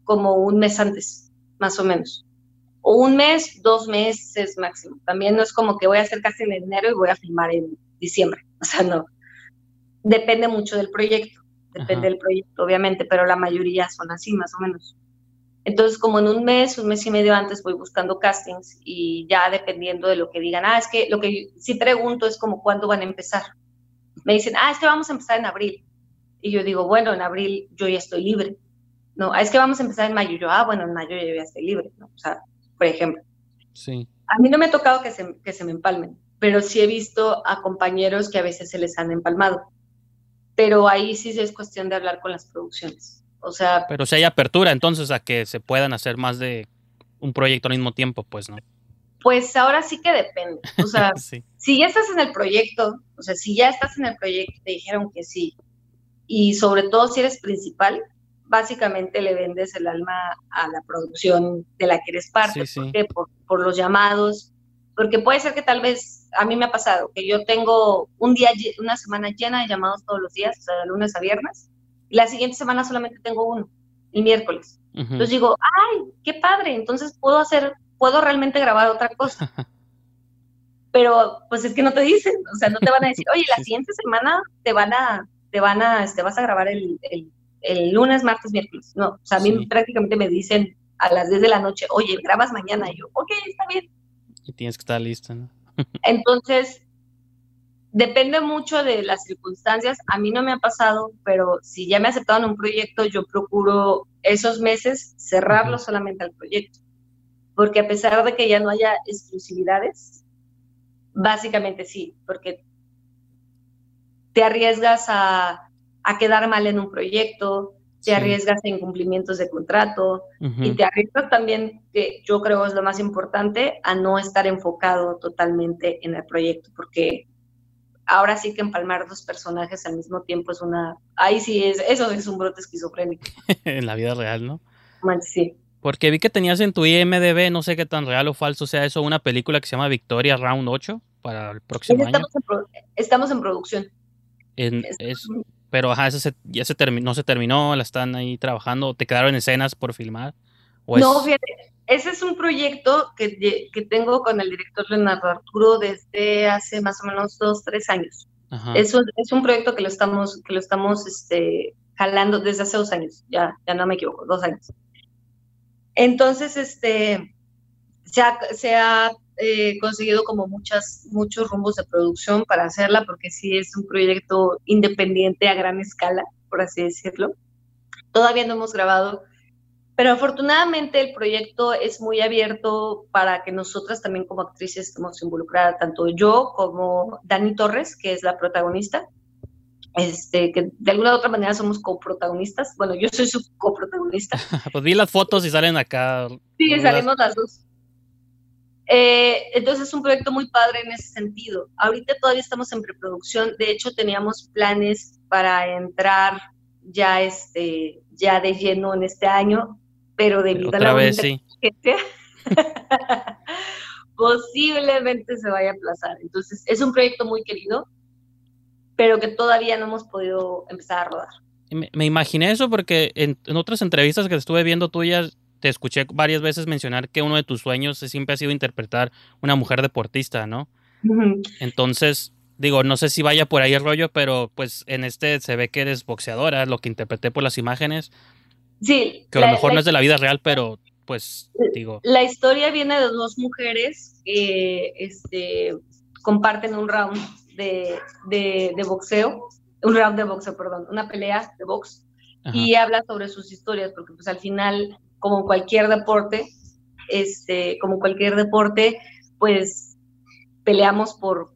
S3: como un mes antes, más o menos. O un mes, dos meses máximo. También no es como que voy a hacer casting en enero y voy a filmar en diciembre. O sea, no. Depende mucho del proyecto. Depende
S2: Ajá.
S3: del proyecto, obviamente, pero la mayoría son así, más o menos. Entonces, como en un mes, un mes y medio antes voy buscando castings y ya dependiendo de lo que digan, ah, es que lo que sí pregunto es como cuándo van a empezar. Me dicen, ah, es que vamos a empezar en abril. Y yo digo, bueno, en abril yo ya estoy libre. No, ah, es que vamos a empezar en mayo. Yo, ah, bueno, en mayo yo ya estoy libre. ¿no? O sea, por ejemplo.
S2: Sí.
S3: A mí no me ha tocado que se, que se me empalmen, pero sí he visto a compañeros que a veces se les han empalmado. Pero ahí sí es cuestión de hablar con las producciones. O sea,
S2: Pero si hay apertura entonces a que se puedan hacer más de un proyecto al mismo tiempo, pues no.
S3: pues ahora sí que depende. O sea,
S2: Sí.
S3: si ya estás en el proyecto, o sea, si ya estás en el proyecto te dijeron que sí, y sobre todo si eres principal, básicamente le vendes el alma a la producción de la que eres parte,
S2: Sí, sí.
S3: ¿Por, qué? Por, por los llamados, porque puede ser que tal vez, a mí me ha pasado, que yo tengo un día, una semana llena de llamados todos los días, o sea, de lunes a viernes, y la siguiente semana solamente tengo uno, el miércoles. Entonces digo, ay, qué padre, entonces puedo hacer, puedo realmente grabar otra cosa. Pero pues es que no te dicen, o sea, no te van a decir, oye, la siguiente semana te van a, te van a, este, vas a grabar el, el, el lunes, martes, miércoles. No, o sea, a mí
S2: Sí.
S3: prácticamente me dicen a las 10 de la noche, oye, grabas mañana. Y yo, ok, está bien.
S2: Y tienes que estar listo, ¿no?
S3: Entonces, depende mucho de las circunstancias. A mí no me ha pasado, pero si ya me aceptaron un proyecto, yo procuro esos meses cerrarlo solamente al proyecto. Porque a pesar de que ya no haya exclusividades, básicamente sí, porque te arriesgas a, a quedar mal en un proyecto, te arriesgas a incumplimientos de contrato, y te arriesgas también, que yo creo es lo más importante, a no estar enfocado totalmente en el proyecto, porque ahora sí que empalmar dos personajes al mismo tiempo es una... Ahí sí es, eso es un brote esquizofrénico.
S2: en la vida real, ¿no?
S3: Sí.
S2: Porque vi que tenías en tu IMDB, no sé qué tan real o falso sea eso, una película que se llama Victoria Round 8 para el próximo año.
S3: Estamos en, pro- estamos en producción.
S2: En- es- pero ajá, esa se- ya se terminó, no se terminó, la están ahí trabajando, te quedaron escenas por filmar. ¿O
S3: No,
S2: es-
S3: fíjate, ese es un proyecto que, que tengo con el director Leonardo Arturo desde hace más o menos dos, tres años. Es un, es un proyecto que lo estamos, que lo estamos este, jalando desde hace dos años, ya, ya no me equivoco, dos años. Entonces, este, se ha, se ha eh, conseguido como muchas, muchos rumbos de producción para hacerla, porque sí es un proyecto independiente a gran escala, por así decirlo. Todavía no hemos grabado, pero afortunadamente el proyecto es muy abierto para que nosotras también como actrices estemos involucradas, tanto yo como Dani Torres, que es la protagonista, este, que de alguna u otra manera somos coprotagonistas. Bueno, yo soy su coprotagonista.
S2: pues vi las fotos y salen acá.
S3: Sí, salimos las dos. Eh, entonces es un proyecto muy padre en ese sentido. Ahorita todavía estamos en preproducción. De hecho, teníamos planes para entrar ya, este, ya de lleno en este año, pero debido a
S2: Otra
S3: la
S2: vez, sí.
S3: posiblemente se vaya a aplazar. Entonces es un proyecto muy querido, pero que todavía no hemos podido empezar a rodar.
S2: Me, me imaginé eso porque en, en otras entrevistas que estuve viendo tuyas, te escuché varias veces mencionar que uno de tus sueños siempre ha sido interpretar una mujer deportista, ¿no? Entonces, digo, no sé si vaya por ahí el rollo, pero pues en este se ve que eres boxeadora, lo que interpreté por las imágenes,
S3: Sí,
S2: que a lo mejor no es de la vida real, pero pues digo,
S3: La historia viene de dos mujeres que este, comparten un round de, de- de boxeo, un round de boxeo, perdón, una pelea de box,
S2: ajá,
S3: y habla sobre sus historias, porque pues al final, como cualquier deporte, este, como cualquier deporte, pues peleamos por,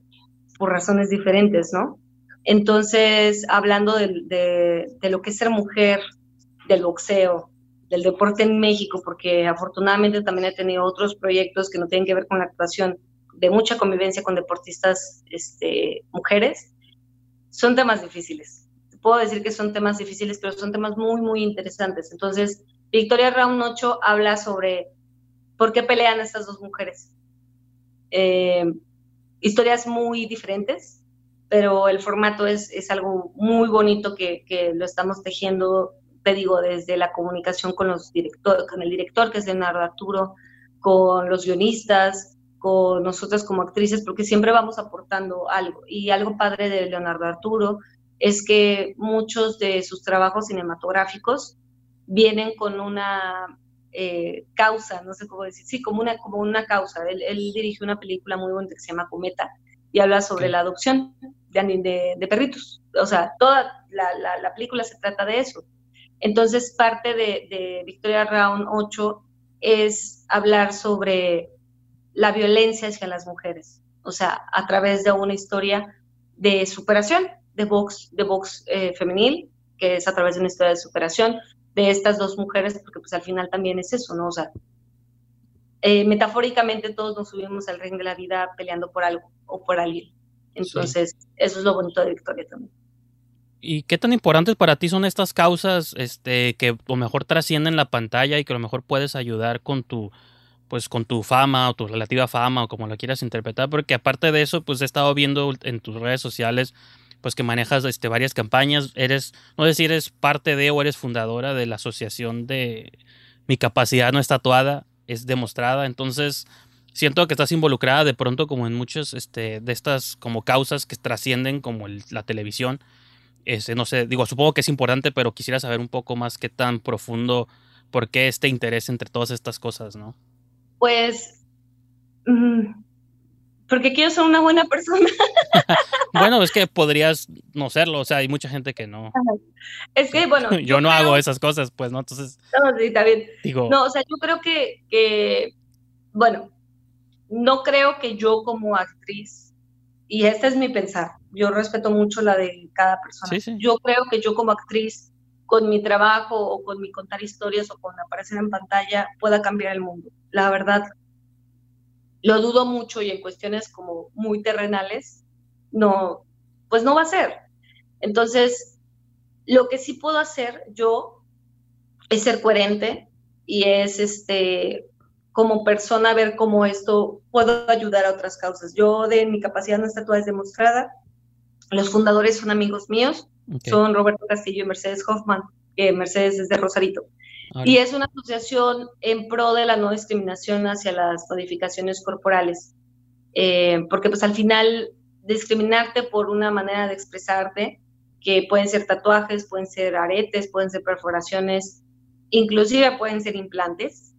S3: por razones diferentes, ¿no? Entonces, hablando de, de- de lo que es ser mujer, del boxeo, del deporte en México, porque afortunadamente también he tenido otros proyectos que no tienen que ver con la actuación, de mucha convivencia con deportistas este, mujeres, son temas difíciles. Puedo decir que son temas difíciles, pero son temas muy, muy interesantes. Entonces, Victoria Round 8 habla sobre por qué pelean estas dos mujeres. Eh, historias muy diferentes, pero el formato es, es algo muy bonito que, que, lo estamos tejiendo, te digo, desde la comunicación con, los director, con el director, que es Leonardo Arturo, con los guionistas, con nosotras como actrices, porque siempre vamos aportando algo. Y algo padre de Leonardo Arturo es que muchos de sus trabajos cinematográficos vienen con una eh, causa, no sé cómo decir, sí, como una, como una causa. Él, él, dirigió una película muy bonita que se llama Cometa y habla sobre sí. la adopción de, de, de, perritos. O sea, toda la, la, la, película se trata de eso. Entonces, parte de, de Victoria Round 8 es hablar sobre la violencia hacia las mujeres, o sea, a través de una historia de superación, de box, de box eh, femenil, que es a través de una historia de superación de estas dos mujeres, porque pues al final también es eso, ¿no? O sea, eh, metafóricamente todos nos subimos al ring de la vida peleando por algo o por alguien. Entonces, sí. eso es lo bonito de Victoria también.
S2: ¿Y qué tan importantes para ti son estas causas este, que a lo mejor trascienden la pantalla y que a lo mejor puedes ayudar con tu, pues con tu fama o tu relativa fama o como la quieras interpretar, porque aparte de eso, pues he estado viendo en tus redes sociales pues que manejas este, varias campañas, eres, no sé si eres parte de o eres fundadora de la asociación de Mi capacidad no es tatuada, es demostrada, entonces siento que estás involucrada de pronto como en muchas este, de estas como causas que trascienden como la televisión, este, no sé, digo, supongo que es importante, pero quisiera saber un poco más qué tan profundo, por qué este interés entre todas estas cosas, ¿no?
S3: Pues, mmm, porque quiero ser una buena persona.
S2: bueno, es que podrías no serlo, o sea, hay mucha gente que no.
S3: Es que, bueno.
S2: yo, yo no creo... hago esas cosas, pues, ¿no? Entonces.
S3: No, sí, está bien.
S2: Digo.
S3: No, o sea, yo creo que, que, bueno, no creo que yo como actriz, y este es mi pensar, yo respeto mucho la de cada persona.
S2: Sí, sí.
S3: Yo creo que yo como actriz, con mi trabajo o con mi contar historias o con aparecer en pantalla, pueda cambiar el mundo. La verdad, lo dudo mucho y en cuestiones como muy terrenales, no, pues no va a ser. Entonces, lo que sí puedo hacer yo es ser coherente y es este como persona ver cómo esto puedo ayudar a otras causas. Yo de mi capacidad no estatua es demostrada. Los fundadores son amigos míos, okay. son Roberto Castillo y Mercedes Hoffman, que Mercedes es de Rosarito. Ahora. Y es una asociación en pro de la no discriminación hacia las modificaciones corporales, eh, porque pues al final discriminarte por una manera de expresarte, que pueden ser tatuajes, pueden ser aretes, pueden ser perforaciones, inclusive pueden ser implantes,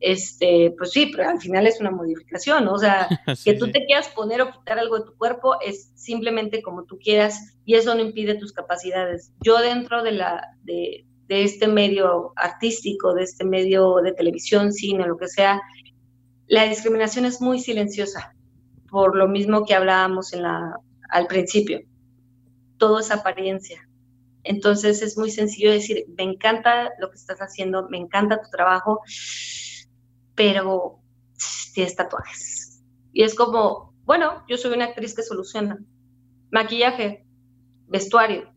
S3: este, pues sí, pero al final es una modificación, ¿no? o sea, sí, que tú sí. te quieras poner o quitar algo de tu cuerpo es simplemente como tú quieras y eso no impide tus capacidades. Yo dentro de la, de, de este medio artístico, de este medio de televisión, cine, lo que sea, la discriminación es muy silenciosa, por lo mismo que hablábamos al principio. Todo es apariencia. Entonces es muy sencillo decir, me encanta lo que estás haciendo, me encanta tu trabajo, pero tienes tatuajes. Y es como, bueno, yo soy una actriz que soluciona. Maquillaje, vestuario,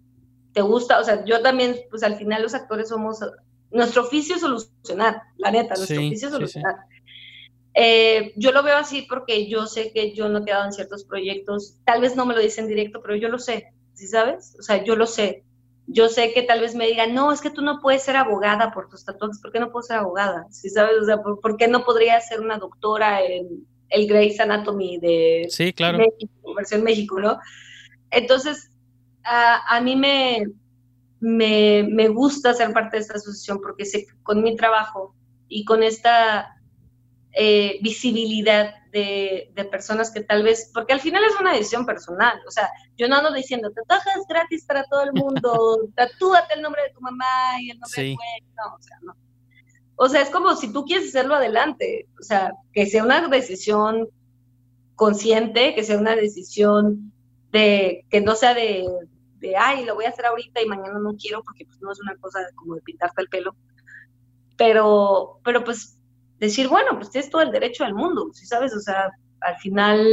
S3: te gusta, o sea, yo también, pues al final los actores somos, nuestro oficio es solucionar, la neta, nuestro sí, oficio es solucionar. Sí, sí. Eh, yo lo veo así porque yo sé que yo no he quedado en ciertos proyectos, tal vez no me lo dicen directo, pero yo lo sé, ¿sí sabes? O sea, yo lo sé. Yo sé que tal vez me digan, no, es que tú no puedes ser abogada por tus tatuajes, ¿por qué no puedo ser abogada? ¿Sí sabes? O sea, ¿por, ¿por qué no podría ser una doctora en el Grey's Anatomy de
S2: sí, claro.
S3: México, versión México, ¿no? Entonces, a, a mí me, me, me, gusta ser parte de esta asociación porque sé que con mi trabajo y con esta eh, visibilidad de, de, personas que tal vez, porque al final es una decisión personal, o sea, yo no ando diciendo, tatuajes gratis para todo el mundo, tatúate el nombre de tu mamá y el nombre sí. de tu no, o sea, no. O sea, es como si tú quieres hacerlo adelante, o sea, que sea una decisión consciente, que sea una decisión de que no sea de, de, ay, lo voy a hacer ahorita y mañana no quiero, porque pues no es una cosa como de pintarte el pelo. Pero, pero pues decir, bueno, pues tienes todo el derecho del mundo, si sabes, o sea, al final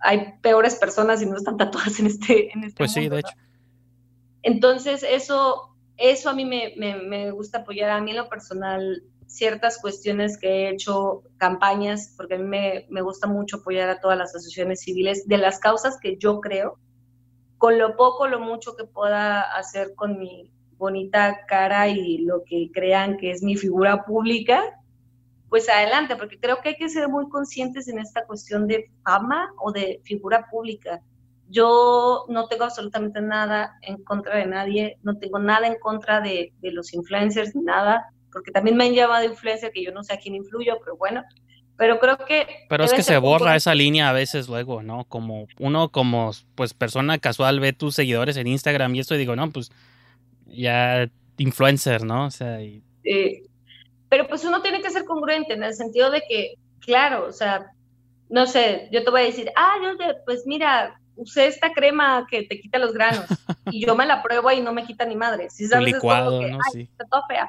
S3: hay peores personas y no están tatuadas en este, en este
S2: Pues sí, de
S3: ¿no?
S2: hecho.
S3: Entonces, eso, eso a mí me, me- me gusta apoyar. A mí en lo personal, ciertas cuestiones que he hecho, campañas, porque a mí me, me gusta mucho apoyar a todas las asociaciones civiles de las causas que yo creo, con lo poco, lo mucho que pueda hacer con mi bonita cara y lo que crean que es mi figura pública, pues adelante, porque creo que hay que ser muy conscientes en esta cuestión de fama o de figura pública. Yo no tengo absolutamente nada en contra de nadie, no tengo nada en contra de, los influencers ni nada, porque también me han llamado influencer que yo no sé a quién influyo, pero bueno, pero creo que...
S2: Pero es que se borra esa línea a veces luego, ¿no? Como uno como pues persona casual ve tus seguidores en Instagram y esto y digo, no, pues ya influencer, ¿no? O sea, y-
S3: Eh, pero pues uno tiene que ser congruente en el sentido de que, claro, o sea, no sé, yo te voy a decir, ah, yo pues mira, usé esta crema que te quita los granos y yo me la pruebo y no me quita ni madre. Si sabes, es como
S2: licuado,
S3: que,
S2: ¿no?
S3: "Ay,
S2: Sí.
S3: está toda fea.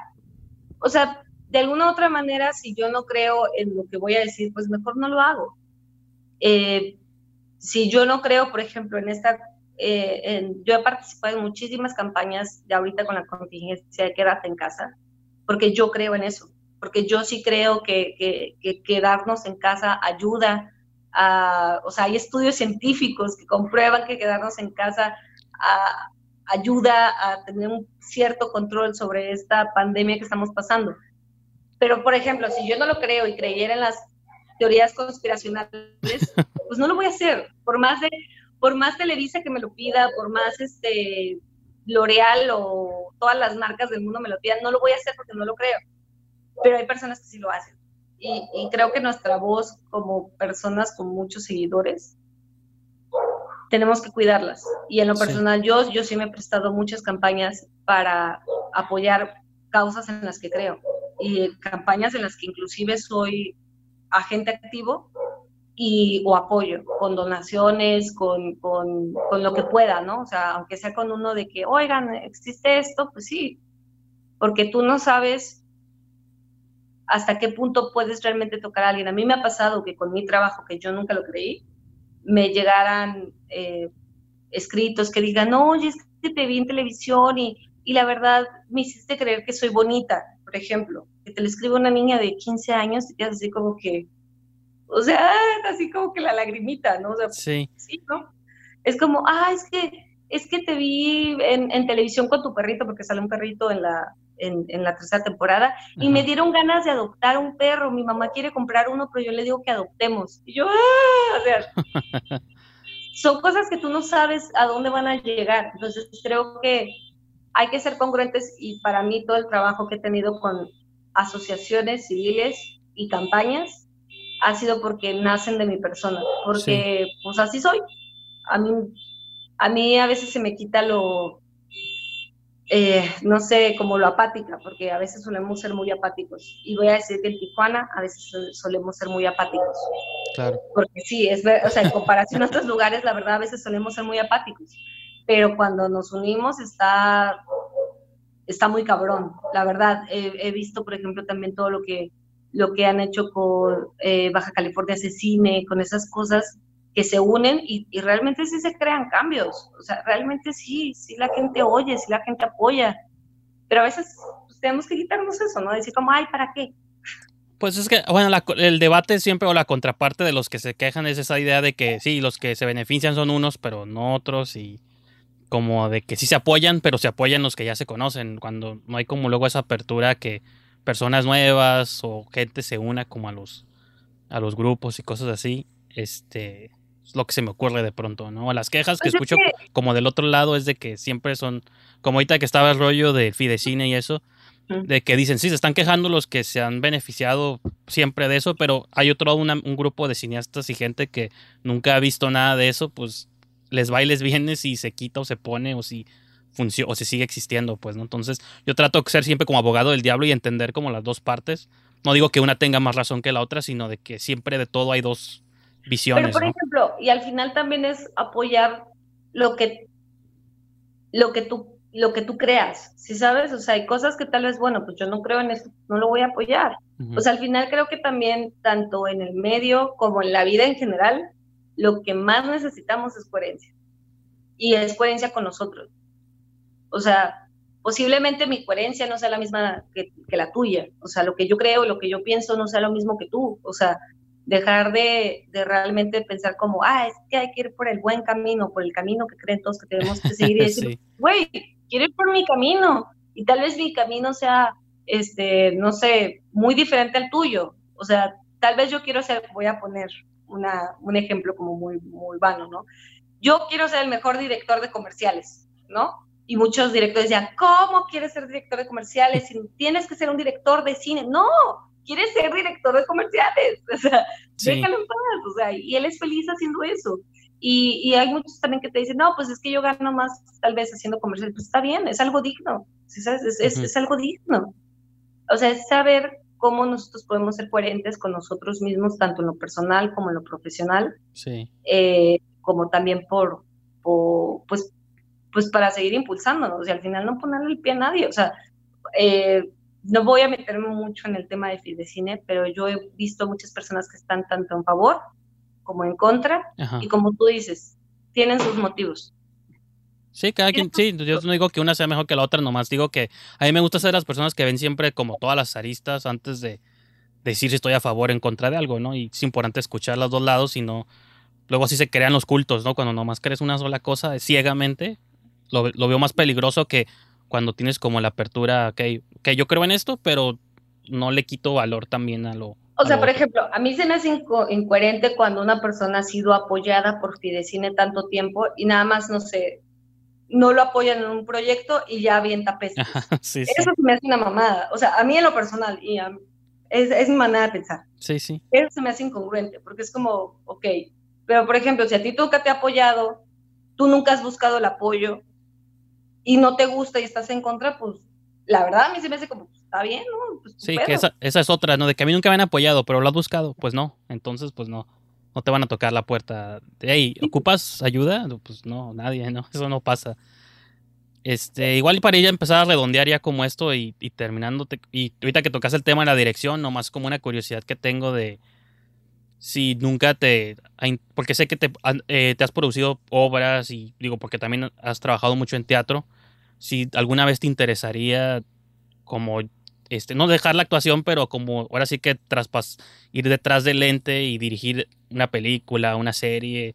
S3: O sea, de alguna otra manera, si yo no creo en lo que voy a decir, pues mejor no lo hago. Eh, si yo no creo, por ejemplo, en esta, eh, en- yo he participado en muchísimas campañas de ahorita con la contingencia de quédate en casa, porque yo creo en eso, porque yo sí creo que, que- que quedarnos en casa ayuda a, o sea, hay estudios científicos que comprueban que quedarnos en casa ayuda a tener un cierto control sobre esta pandemia que estamos pasando. Pero, por ejemplo, si yo no lo creo y creyera en las teorías conspiracionales, pues no lo voy a hacer. Por más de, por más Televisa que me lo pida, por más este L'Oreal o todas las marcas del mundo me lo pidan, no lo voy a hacer porque no lo creo. Pero hay personas que sí lo hacen. Y, y creo que nuestra voz como personas con muchos seguidores tenemos que cuidarlas. Y en lo
S2: Sí.
S3: personal, yo, yo sí me he prestado muchas campañas para apoyar causas en las que creo. Y campañas en las que inclusive soy agente activo y, o apoyo, con donaciones, con, con, con lo que pueda, ¿no? O sea, aunque sea con uno de que, oigan, existe esto, pues sí, porque tú no sabes hasta qué punto puedes realmente tocar a alguien. A mí me ha pasado que con mi trabajo, que yo nunca lo creí, me llegaran eh, escritos que digan, no, oye, es que te vi en televisión y, y la verdad me hiciste creer que soy bonita, por ejemplo, que te lo escribe una niña de 15 años y quedas así como que, o sea, así como que la lagrimita, ¿no? O sea,
S2: Sí,
S3: sí, ¿no? Es como, ah, es que, es que te vi en, en televisión con tu perrito, porque sale un perrito en la, en, en la tercera temporada, y me dieron ganas de adoptar un perro. Mi mamá quiere comprar uno, pero yo le digo que adoptemos. Y yo, ah, o sea, son cosas que tú no sabes a dónde van a llegar. Entonces, creo que hay que ser congruentes y para mí todo el trabajo que he tenido con asociaciones civiles y campañas ha sido porque nacen de mi persona, porque pues así soy. A mí, a mí a veces se me quita lo, eh, no sé, como lo apática, porque a veces solemos ser muy apáticos. Y voy a decir que en Tijuana a veces solemos ser muy apáticos,
S2: claro.
S3: porque sí, es o sea, en comparación a otros lugares, la verdad a veces solemos ser muy apáticos, pero cuando nos unimos está, está muy cabrón, la verdad. He, visto, por ejemplo, también todo lo que, lo que han hecho con eh, Baja California Cine, con esas cosas que se unen y, y, realmente sí se crean cambios. O sea, realmente sí, sí la gente oye, sí la gente apoya. Pero a veces pues, tenemos que quitarnos eso, ¿no? Decir como, ay, ¿para qué?
S2: Pues es que, bueno, la, el debate siempre o la contraparte de los que se quejan es esa idea de que sí, los que se benefician son unos, pero no otros y como de que sí se apoyan, pero se apoyan los que ya se conocen, cuando no hay como luego esa apertura que personas nuevas o gente se una como a los a los grupos y cosas así. Este, es lo que se me ocurre de pronto, ¿no? Las quejas que
S3: Pues es
S2: escucho como del otro lado es de que siempre son, como ahorita que estaba el rollo del Fidecine y eso, de que dicen, sí, se están quejando los que se han beneficiado siempre de eso, pero hay otro, una- un grupo de cineastas y gente que nunca ha visto nada de eso, pues les va y les viene si se quita o se pone o si funciona o si sigue existiendo, pues, ¿no? Entonces yo trato de ser siempre como abogado del diablo y entender como las dos partes. No digo que una tenga más razón que la otra, sino de que siempre de todo hay dos
S3: Pero,
S2: visiones,
S3: por
S2: ¿no?
S3: ejemplo, y al final también es apoyar lo que, lo que tú, lo que tú creas, ¿sí sabes? O sea, hay cosas que tal vez, bueno, pues yo no creo en eso, no lo voy a apoyar.
S2: Ujú.
S3: O sea, al final creo que también, tanto en el medio como en la vida en general, lo que más necesitamos es coherencia. Y es coherencia con nosotros. O sea, posiblemente mi coherencia no sea la misma que, que la tuya. O sea, lo que yo creo, lo que yo pienso no sea lo mismo que tú. O sea, dejar de, de realmente pensar como, ah, es que hay que ir por el buen camino, por el camino que creen todos que tenemos que seguir y decir,
S2: Sí.
S3: güey, quiero ir por mi camino y tal vez mi camino sea, este, no sé, muy diferente al tuyo. O sea, tal vez yo quiero ser, voy a poner una, un ejemplo como muy, muy vano, ¿no? Yo quiero ser el mejor director de comerciales, ¿no? Y muchos directores decían, ¿cómo quieres ser director de comerciales? Si tienes que ser un director de cine. No, quieres ser director de comerciales. O sea,
S2: Sí.
S3: déjalo en paz. O sea, y él es feliz haciendo eso. Y, y hay muchos también que te dicen, no, pues es que yo gano más tal vez haciendo comercial. Pues está bien, es algo digno. ¿sí sabes? Es, es algo digno. O sea, es saber cómo nosotros podemos ser coherentes con nosotros mismos, tanto en lo personal como en lo profesional,
S2: Sí.
S3: eh, como también por, por, pues, pues para seguir impulsándonos y al final no ponerle el pie a nadie. O sea, eh, no voy a meterme mucho en el tema de Fidecine, pero yo he visto muchas personas que están tanto en favor como en contra
S2: Ajá.
S3: y como tú dices, tienen sus motivos.
S2: Sí, cada quien, sí, yo no digo que una sea mejor que la otra, nomás digo que a mí me gusta ser las personas que ven siempre como todas las aristas antes de decir si estoy a favor o en contra de algo, ¿no? Y es importante escuchar los dos lados y no, luego así se crean los cultos, ¿no? Cuando nomás crees una sola cosa ciegamente, lo, lo veo más peligroso que cuando tienes como la apertura, que okay, yo creo en esto, pero no le quito valor también a lo...
S3: O sea, por ejemplo, a mí se me hace inco incoherente cuando una persona ha sido apoyada por Fidecine tanto tiempo y nada más, no sé, no lo apoyan en un proyecto y ya avienta pesos.
S2: sí, sí.
S3: Eso se me hace una mamada. O sea, a mí en lo personal, y a, es, es mi manera de pensar.
S2: Sí, sí.
S3: Eso se me hace incongruente, porque es como, ok, pero por ejemplo, si a ti nunca te ha apoyado, tú nunca has buscado el apoyo y no te gusta y estás en contra, pues la verdad a mí se me hace como, pues, está bien, ¿no? Pues,
S2: Sí, que esa, esa es otra, ¿no? De que a mí nunca me han apoyado, pero lo has buscado. Pues no. Entonces, pues no. No te van a tocar la puerta. Hey, ¿ocupas ayuda? Pues no, nadie, ¿no? Eso no pasa. Este, igual para ella empezar a redondear ya como esto y, y terminando, te- y ahorita que tocas el tema de la dirección, nomás como una curiosidad que tengo de si nunca te, porque sé que te, eh, te has producido obras y digo, porque también has trabajado mucho en teatro, si alguna vez te interesaría como, este, no dejar la actuación, pero como ahora sí que traspas, ir detrás del lente y dirigir una película, una serie,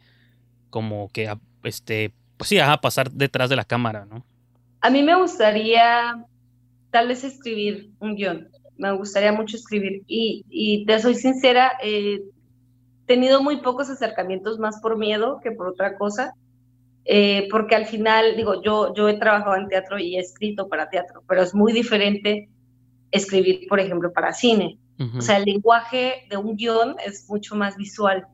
S2: como que, a- este, pues sí, ajá, pasar detrás de la cámara, ¿no?
S3: A mí me gustaría tal vez escribir un guion. Me gustaría mucho escribir. Y, y te soy sincera, he tenido muy pocos acercamientos más por miedo que por otra cosa. Eh, porque al final, digo, yo, yo he trabajado en teatro y he escrito para teatro, pero es muy diferente escribir, por ejemplo, para cine. O sea, el lenguaje de un guion es mucho más visual.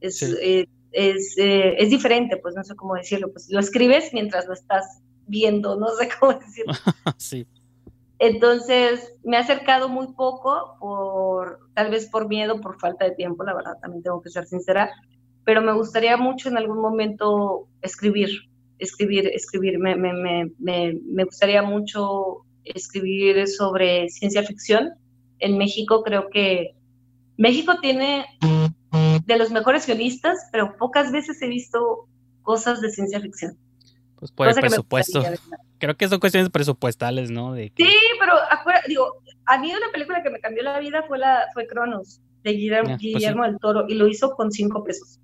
S3: Es,
S2: Sí.
S3: eh, es, eh, es diferente, pues no sé cómo decirlo. Pues lo escribes mientras lo estás viendo, no sé cómo decirlo.
S2: sí,
S3: Entonces, me he acercado muy poco, por, tal vez por miedo, por falta de tiempo, la verdad, también tengo que ser sincera, pero me gustaría mucho en algún momento escribir, escribir, escribir. Me, me, me, me, me gustaría mucho escribir sobre ciencia ficción. En México creo que México tiene de los mejores guionistas, pero pocas veces he visto cosas de ciencia ficción.
S2: pues por el presupuesto. Creo que son cuestiones presupuestales, ¿no? De que-
S3: Sí, pero acuérdate, digo, a mí una película que me cambió la vida fue la fue Cronos de Guillermo,
S2: Ah, pues sí.
S3: Guillermo del Toro y lo hizo con cinco pesos.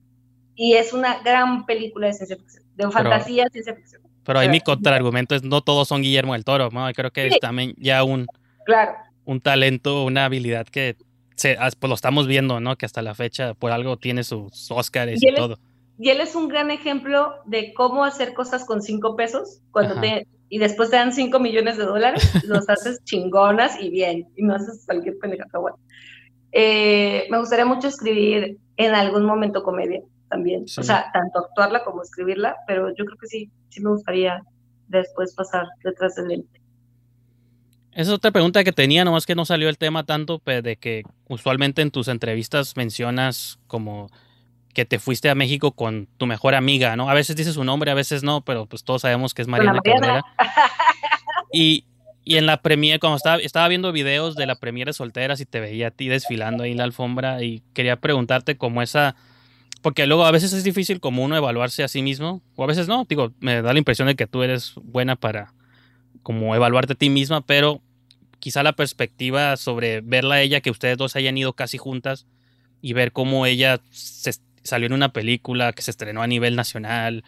S3: Y es una gran película de ciencia ficción, de fantasía, ciencia ficción.
S2: Pero ahí
S3: Pero-
S2: mi contraargumento es no todos son Guillermo del Toro, ¿no? Creo que
S3: Sí.
S2: también ya un,
S3: Claro,
S2: un talento, una habilidad que se, pues lo estamos viendo, ¿no? Que hasta la fecha por algo tiene sus Oscars
S3: Y
S2: y
S3: él es-
S2: todo.
S3: y él es un gran ejemplo de cómo hacer cosas con cinco pesos cuando te y después te dan cinco millones de dólares, los haces chingonas y bien, y no haces cualquier pendejada. Bueno, eh, me gustaría mucho escribir en algún momento comedia también,
S2: Sí.
S3: o sea, tanto actuarla como escribirla, pero yo creo que sí, sí me gustaría después pasar detrás del lente.
S2: Esa es otra pregunta que tenía, nomás que no salió el tema tanto, pero de que usualmente en tus entrevistas mencionas como que te fuiste a México con tu mejor amiga, ¿no? A veces dices su nombre, a veces no, pero pues todos sabemos que es Mariana
S3: Mariana.
S2: Cabrera. Y Y en la premiere, cuando estaba, estaba viendo videos de la premiere solteras y te veía a ti desfilando ahí en la alfombra y quería preguntarte cómo esa... Porque luego a veces es difícil como uno evaluarse a sí mismo, o a veces no, digo, me da la impresión de que tú eres buena para como evaluarte a ti misma, pero quizá la perspectiva sobre verla a ella, que ustedes dos hayan ido casi juntas y ver cómo ella se salió en una película que se estrenó a nivel nacional,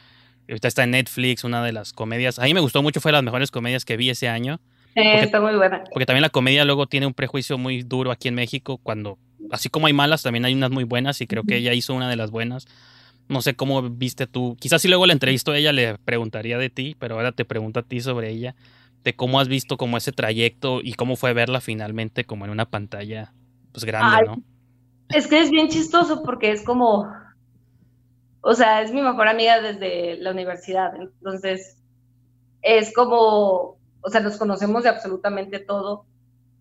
S2: ahorita está en Netflix, una de las comedias, a mí me gustó mucho, fue de las mejores comedias que vi ese año.
S3: Eh, está muy buena.
S2: Porque también la comedia luego tiene un prejuicio muy duro aquí en México, cuando, así como hay malas, también hay unas muy buenas y creo que ella hizo una de las buenas. No sé cómo viste tú, quizás si luego la entrevisto a ella le preguntaría de ti, pero ahora te pregunto a ti sobre ella, de cómo has visto como ese trayecto y cómo fue verla finalmente como en una pantalla pues grande,
S3: Ay,
S2: ¿no?
S3: Es que es bien chistoso porque es como, o sea, es mi mejor amiga desde la universidad, entonces es como, o sea, nos conocemos de absolutamente todo,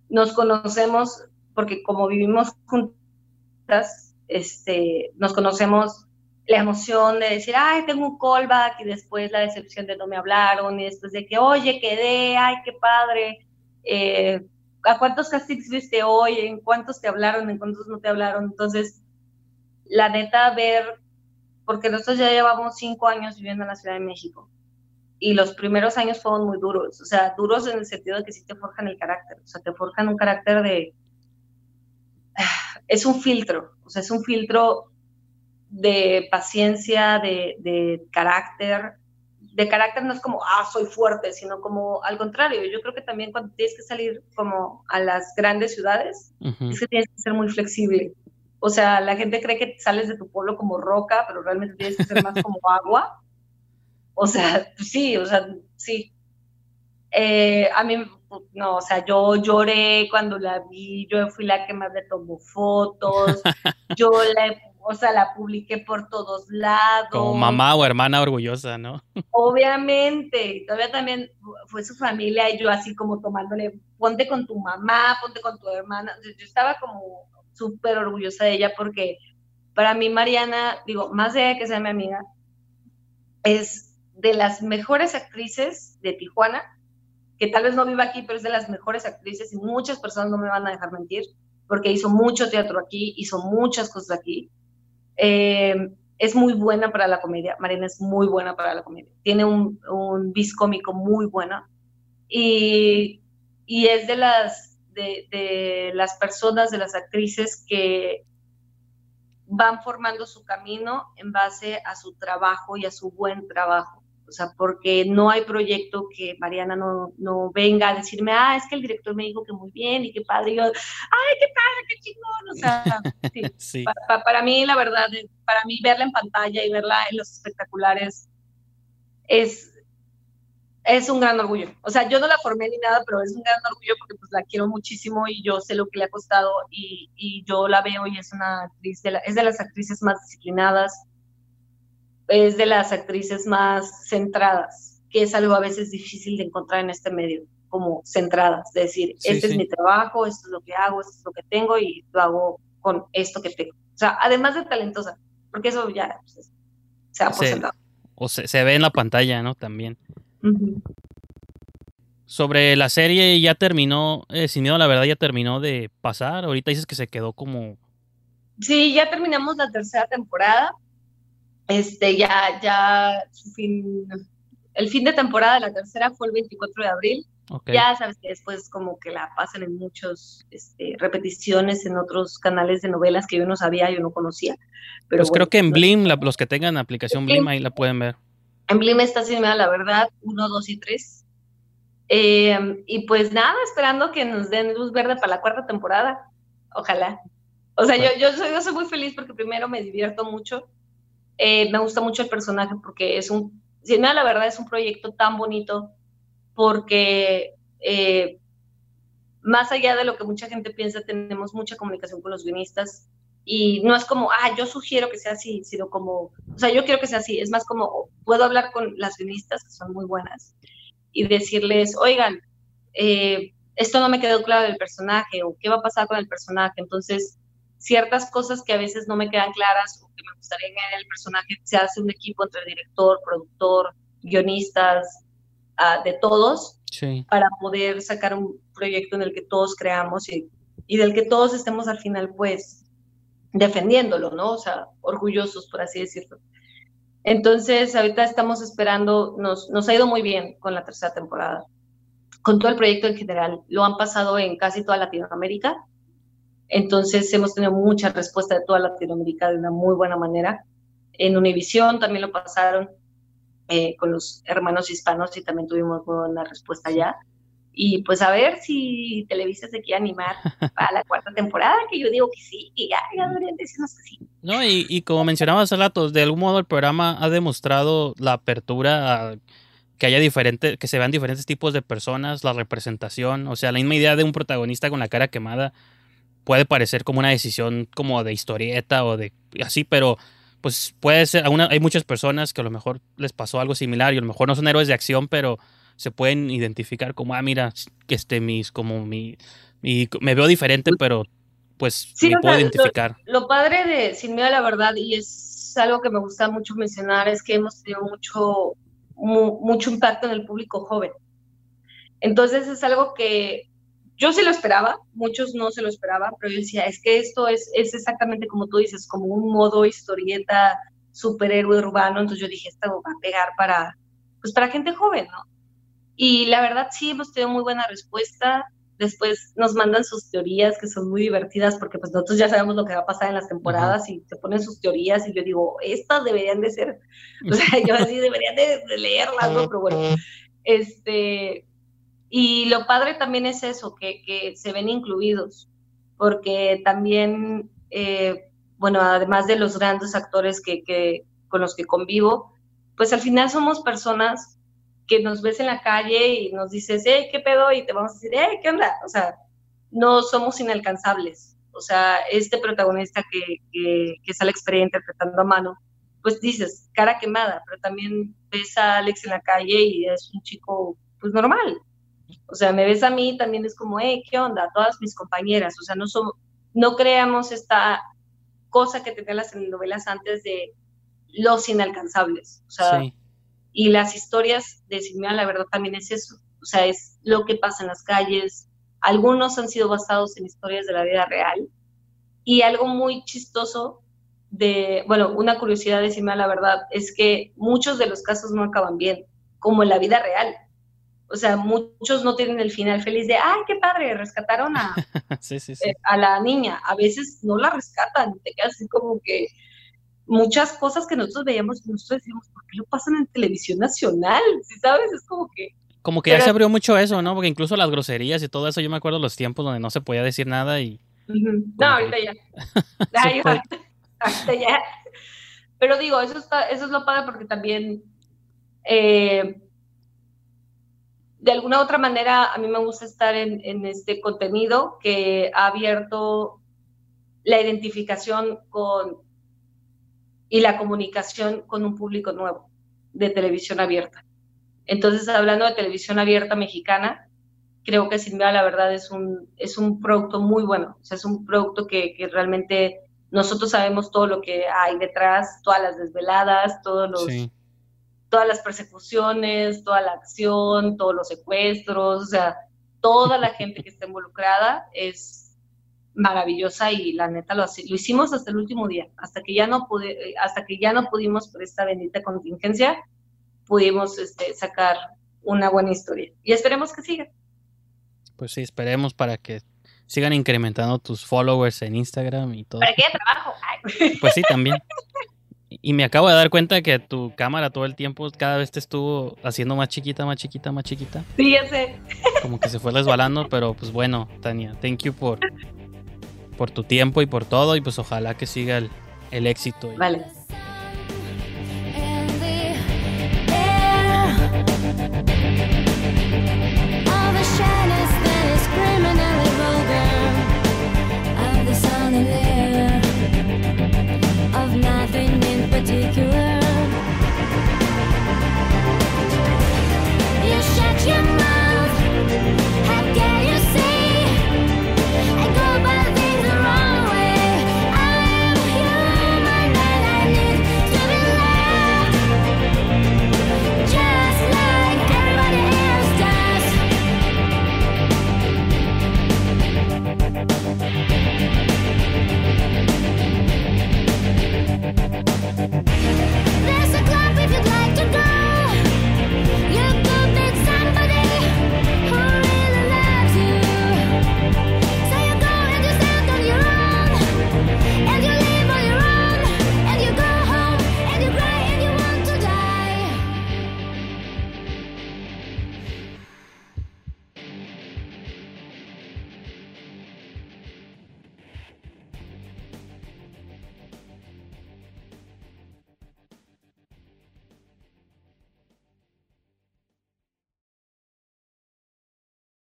S3: nos conocemos porque como vivimos juntas, este, nos conocemos la emoción de decir, ay, tengo un callback y después la decepción de no me hablaron y después de que, oye, quedé, ay, qué padre, eh, ¿a cuántos castings viste hoy? ¿En cuántos te hablaron? ¿En cuántos no te hablaron? Entonces, la neta, ver, porque nosotros ya llevamos cinco años viviendo en la Ciudad de México y los primeros años fueron muy duros, o sea, duros en el sentido de que sí te forjan el carácter, o sea, te forjan un carácter de... Es un filtro, o sea, es un filtro de paciencia, de, de carácter, de carácter no es como, ah, soy fuerte, sino como al contrario. Yo creo que también cuando tienes que salir como a las grandes ciudades, es que tienes que ser muy flexible. O sea, la gente cree que sales de tu pueblo como roca, pero realmente tienes que ser más como agua. O sea, sí, o sea, sí. Eh, a mí, no, o sea, yo lloré cuando la vi, yo fui la que más le tomó fotos, yo la, o sea, la publiqué por todos lados.
S2: Como mamá o hermana orgullosa, ¿no?
S3: Obviamente, todavía también fue su familia y yo así como tomándole, ponte con tu mamá, ponte con tu hermana. Yo estaba como súper orgullosa de ella porque para mí Mariana, digo, más de que sea mi amiga, es de las mejores actrices de Tijuana, que tal vez no viva aquí, pero es de las mejores actrices y muchas personas no me van a dejar mentir, porque hizo mucho teatro aquí, hizo muchas cosas aquí. Eh, es muy buena para la comedia. Mariana es muy buena para la comedia. Tiene un, un vis cómico muy bueno. Y, y es de las, de, de las personas, de las actrices que van formando su camino en base a su trabajo y a su buen trabajo. O sea, porque no hay proyecto que Mariana no, no venga a decirme, ah, es que el director me dijo que muy bien y qué padre. Y yo, ay, qué padre, qué chingón. O sea, sí,
S2: Sí.
S3: pa- pa- para mí, la verdad, es- para mí verla en pantalla y verla en los espectaculares es, es un gran orgullo. O sea, yo no la formé ni nada, pero es un gran orgullo porque pues la quiero muchísimo y yo sé lo que le ha costado y, y yo la veo y es una actriz, de la- es de las actrices más disciplinadas, es de las actrices más centradas, que es algo a veces difícil de encontrar en este medio, como centradas, de decir,
S2: Sí,
S3: este
S2: sí.
S3: es mi trabajo, esto es lo que hago, esto es lo que tengo y lo hago con esto que tengo. O sea, además de talentosa, porque eso ya pues, es- se ha por
S2: Sí.
S3: sentado.
S2: O se, se ve en la pantalla, ¿no? También. Sobre la serie, ya terminó, eh, sin miedo, la verdad, ya terminó de pasar. Ahorita dices que se quedó como.
S3: Sí, ya terminamos la tercera temporada. Este, ya, ya, su fin, el fin de temporada de la tercera fue el 24 de abril.
S2: Ok.
S3: Ya sabes que después como que la pasan en muchas repeticiones en otros canales de novelas que yo no sabía, yo no conocía. Pero
S2: pues creo que en. Blim, la- los que tengan aplicación
S3: Blim.
S2: Blim, ahí la pueden ver.
S3: En Blim está sin la verdad, 1, 2 y 3. y pues nada, esperando que nos den luz verde para la cuarta temporada. Ojalá. O sea, yo, yo, soy, yo soy muy feliz porque primero me divierto mucho. Eh, me gusta mucho el personaje porque es un, a la verdad, es un proyecto tan bonito porque eh, más allá de lo que mucha gente piensa, tenemos mucha comunicación con los guionistas y no es como, ah, yo sugiero que sea así, sino como, o sea, yo quiero que sea así, es más como, puedo hablar con las guionistas, que son muy buenas, y decirles, oigan, eh, esto no me quedó claro del personaje, o qué va a pasar con el personaje, entonces, ciertas cosas que a veces no me quedan claras, o que me gustaría añadir al personaje, se hace un equipo entre director, productor, guionistas, ah, de todos
S2: Sí.
S3: para poder sacar un proyecto en el que todos creamos y, y del que todos estemos al final, pues, defendiéndolo, ¿no? O sea, orgullosos, por así decirlo. Entonces, ahorita estamos esperando, nos, nos ha ido muy bien con la tercera temporada, con todo el proyecto en general. Lo han pasado en casi toda Latinoamérica. Entonces, hemos tenido mucha respuesta de toda Latinoamérica de una muy buena manera. En Univisión también lo pasaron eh, con los hermanos hispanos y también tuvimos buena respuesta allá. Y pues a ver si Televisa se quiere animar para la cuarta temporada, que yo digo que sí, y ya, ya deberían decirnos que sí.
S2: No, y, y como mencionaba hace rato, de algún modo el programa ha demostrado la apertura a que haya diferentes, que se vean diferentes tipos de personas, la representación, o sea, la misma idea de un protagonista con la cara quemada puede parecer como una decisión como de historieta o de así, pero pues puede ser, una- hay muchas personas que a lo mejor les pasó algo similar y a lo mejor no son héroes de acción, pero se pueden identificar como, ah, mira, que este mis, como mi, mi- me veo diferente, pero pues
S3: Sí,
S2: me puedo
S3: sea, lo-
S2: identificar.
S3: Lo padre de Sin Miedo a la Verdad, y es algo que me gusta mucho mencionar, es que hemos tenido mucho, mu- mucho impacto en el público joven. Entonces es algo que yo sí lo esperaba, muchos no se lo esperaban, pero yo decía, es que esto es, es exactamente como tú dices, como un modo historieta superhéroe urbano, entonces yo dije, esto va a pegar para, pues para gente joven, ¿no? Y la verdad sí hemos tenido muy buena respuesta, después nos mandan sus teorías que son muy divertidas porque pues nosotros ya sabemos lo que va a pasar en las temporadas y se ponen sus teorías y yo digo, estas deberían de ser, o sea, yo así deberían de, de leerlas, ¿no? Pero bueno, este, y lo padre también es eso, que, que se ven incluidos, porque también, eh, bueno, además de los grandes actores que, que, con los que convivo, pues al final somos personas que nos ves en la calle y nos dices, hey, ¿qué pedo? Y te vamos a decir, hey, ¿qué onda? O sea, no somos inalcanzables. O sea, este protagonista que, que, que es Alex Pereira interpretando a mano, pues dices, cara quemada, pero también ves a Alex en la calle y es un chico, pues normal. O sea, me ves a mí, también es como, hey, ¿qué onda? Todas mis compañeras, o sea, no somos, no creamos esta cosa que tenían las novelas antes de los inalcanzables. O sea,
S2: Sí.
S3: y las historias de Silvia, la verdad, también es eso. O sea, es lo que pasa en las calles. Algunos han sido basados en historias de la vida real. Y algo muy chistoso de, bueno, una curiosidad de Silvia, la verdad, es que muchos de los casos no acaban bien, como en la vida real. O sea, muchos no tienen el final feliz de, ay, qué padre, rescataron a,
S2: sí, sí, sí.
S3: eh, a la niña. A veces no la rescatan, te quedas así como que muchas cosas que nosotros veíamos, nosotros decíamos, ¿por qué lo pasan en televisión nacional? ¿Sí sabes? Es como que,
S2: Como que ya se abrió mucho eso, ¿no? Porque incluso las groserías y todo eso, yo me acuerdo los tiempos donde no se podía decir nada y
S3: no, ahorita ya. Ay,
S2: Súper.
S3: ahorita, ahorita ya. Pero digo, eso, está, eso es lo padre porque también, eh, de alguna otra manera, a mí me gusta estar en, este contenido que ha abierto la identificación con y la comunicación con un público nuevo de televisión abierta. Entonces, hablando de televisión abierta mexicana, creo que Sin Miedo a la Verdad es un, es un producto muy bueno. O sea, es un producto que, realmente nosotros sabemos todo lo que hay detrás, todas las desveladas, todos los. Todas las persecuciones, toda la acción, todos los secuestros, o sea, toda la gente que está involucrada es maravillosa y la neta lo, lo hicimos hasta el último día, hasta que ya no pude, eh, hasta que ya no pudimos por esta bendita contingencia, pudimos este, sacar una buena historia y esperemos que siga.
S2: Pues sí, esperemos para que sigan incrementando tus followers en Instagram y todo.
S3: Para que haya trabajo. Ay.
S2: Pues sí, también. Y me acabo de dar cuenta que tu cámara todo el tiempo cada vez te estuvo haciendo más chiquita, más chiquita, más chiquita.
S3: Sí, ya sé.
S2: Como que se fue resbalando, pero pues bueno, Tania, thank you por, por tu tiempo y por todo. Y pues ojalá que siga el, el éxito. y
S3: Vale.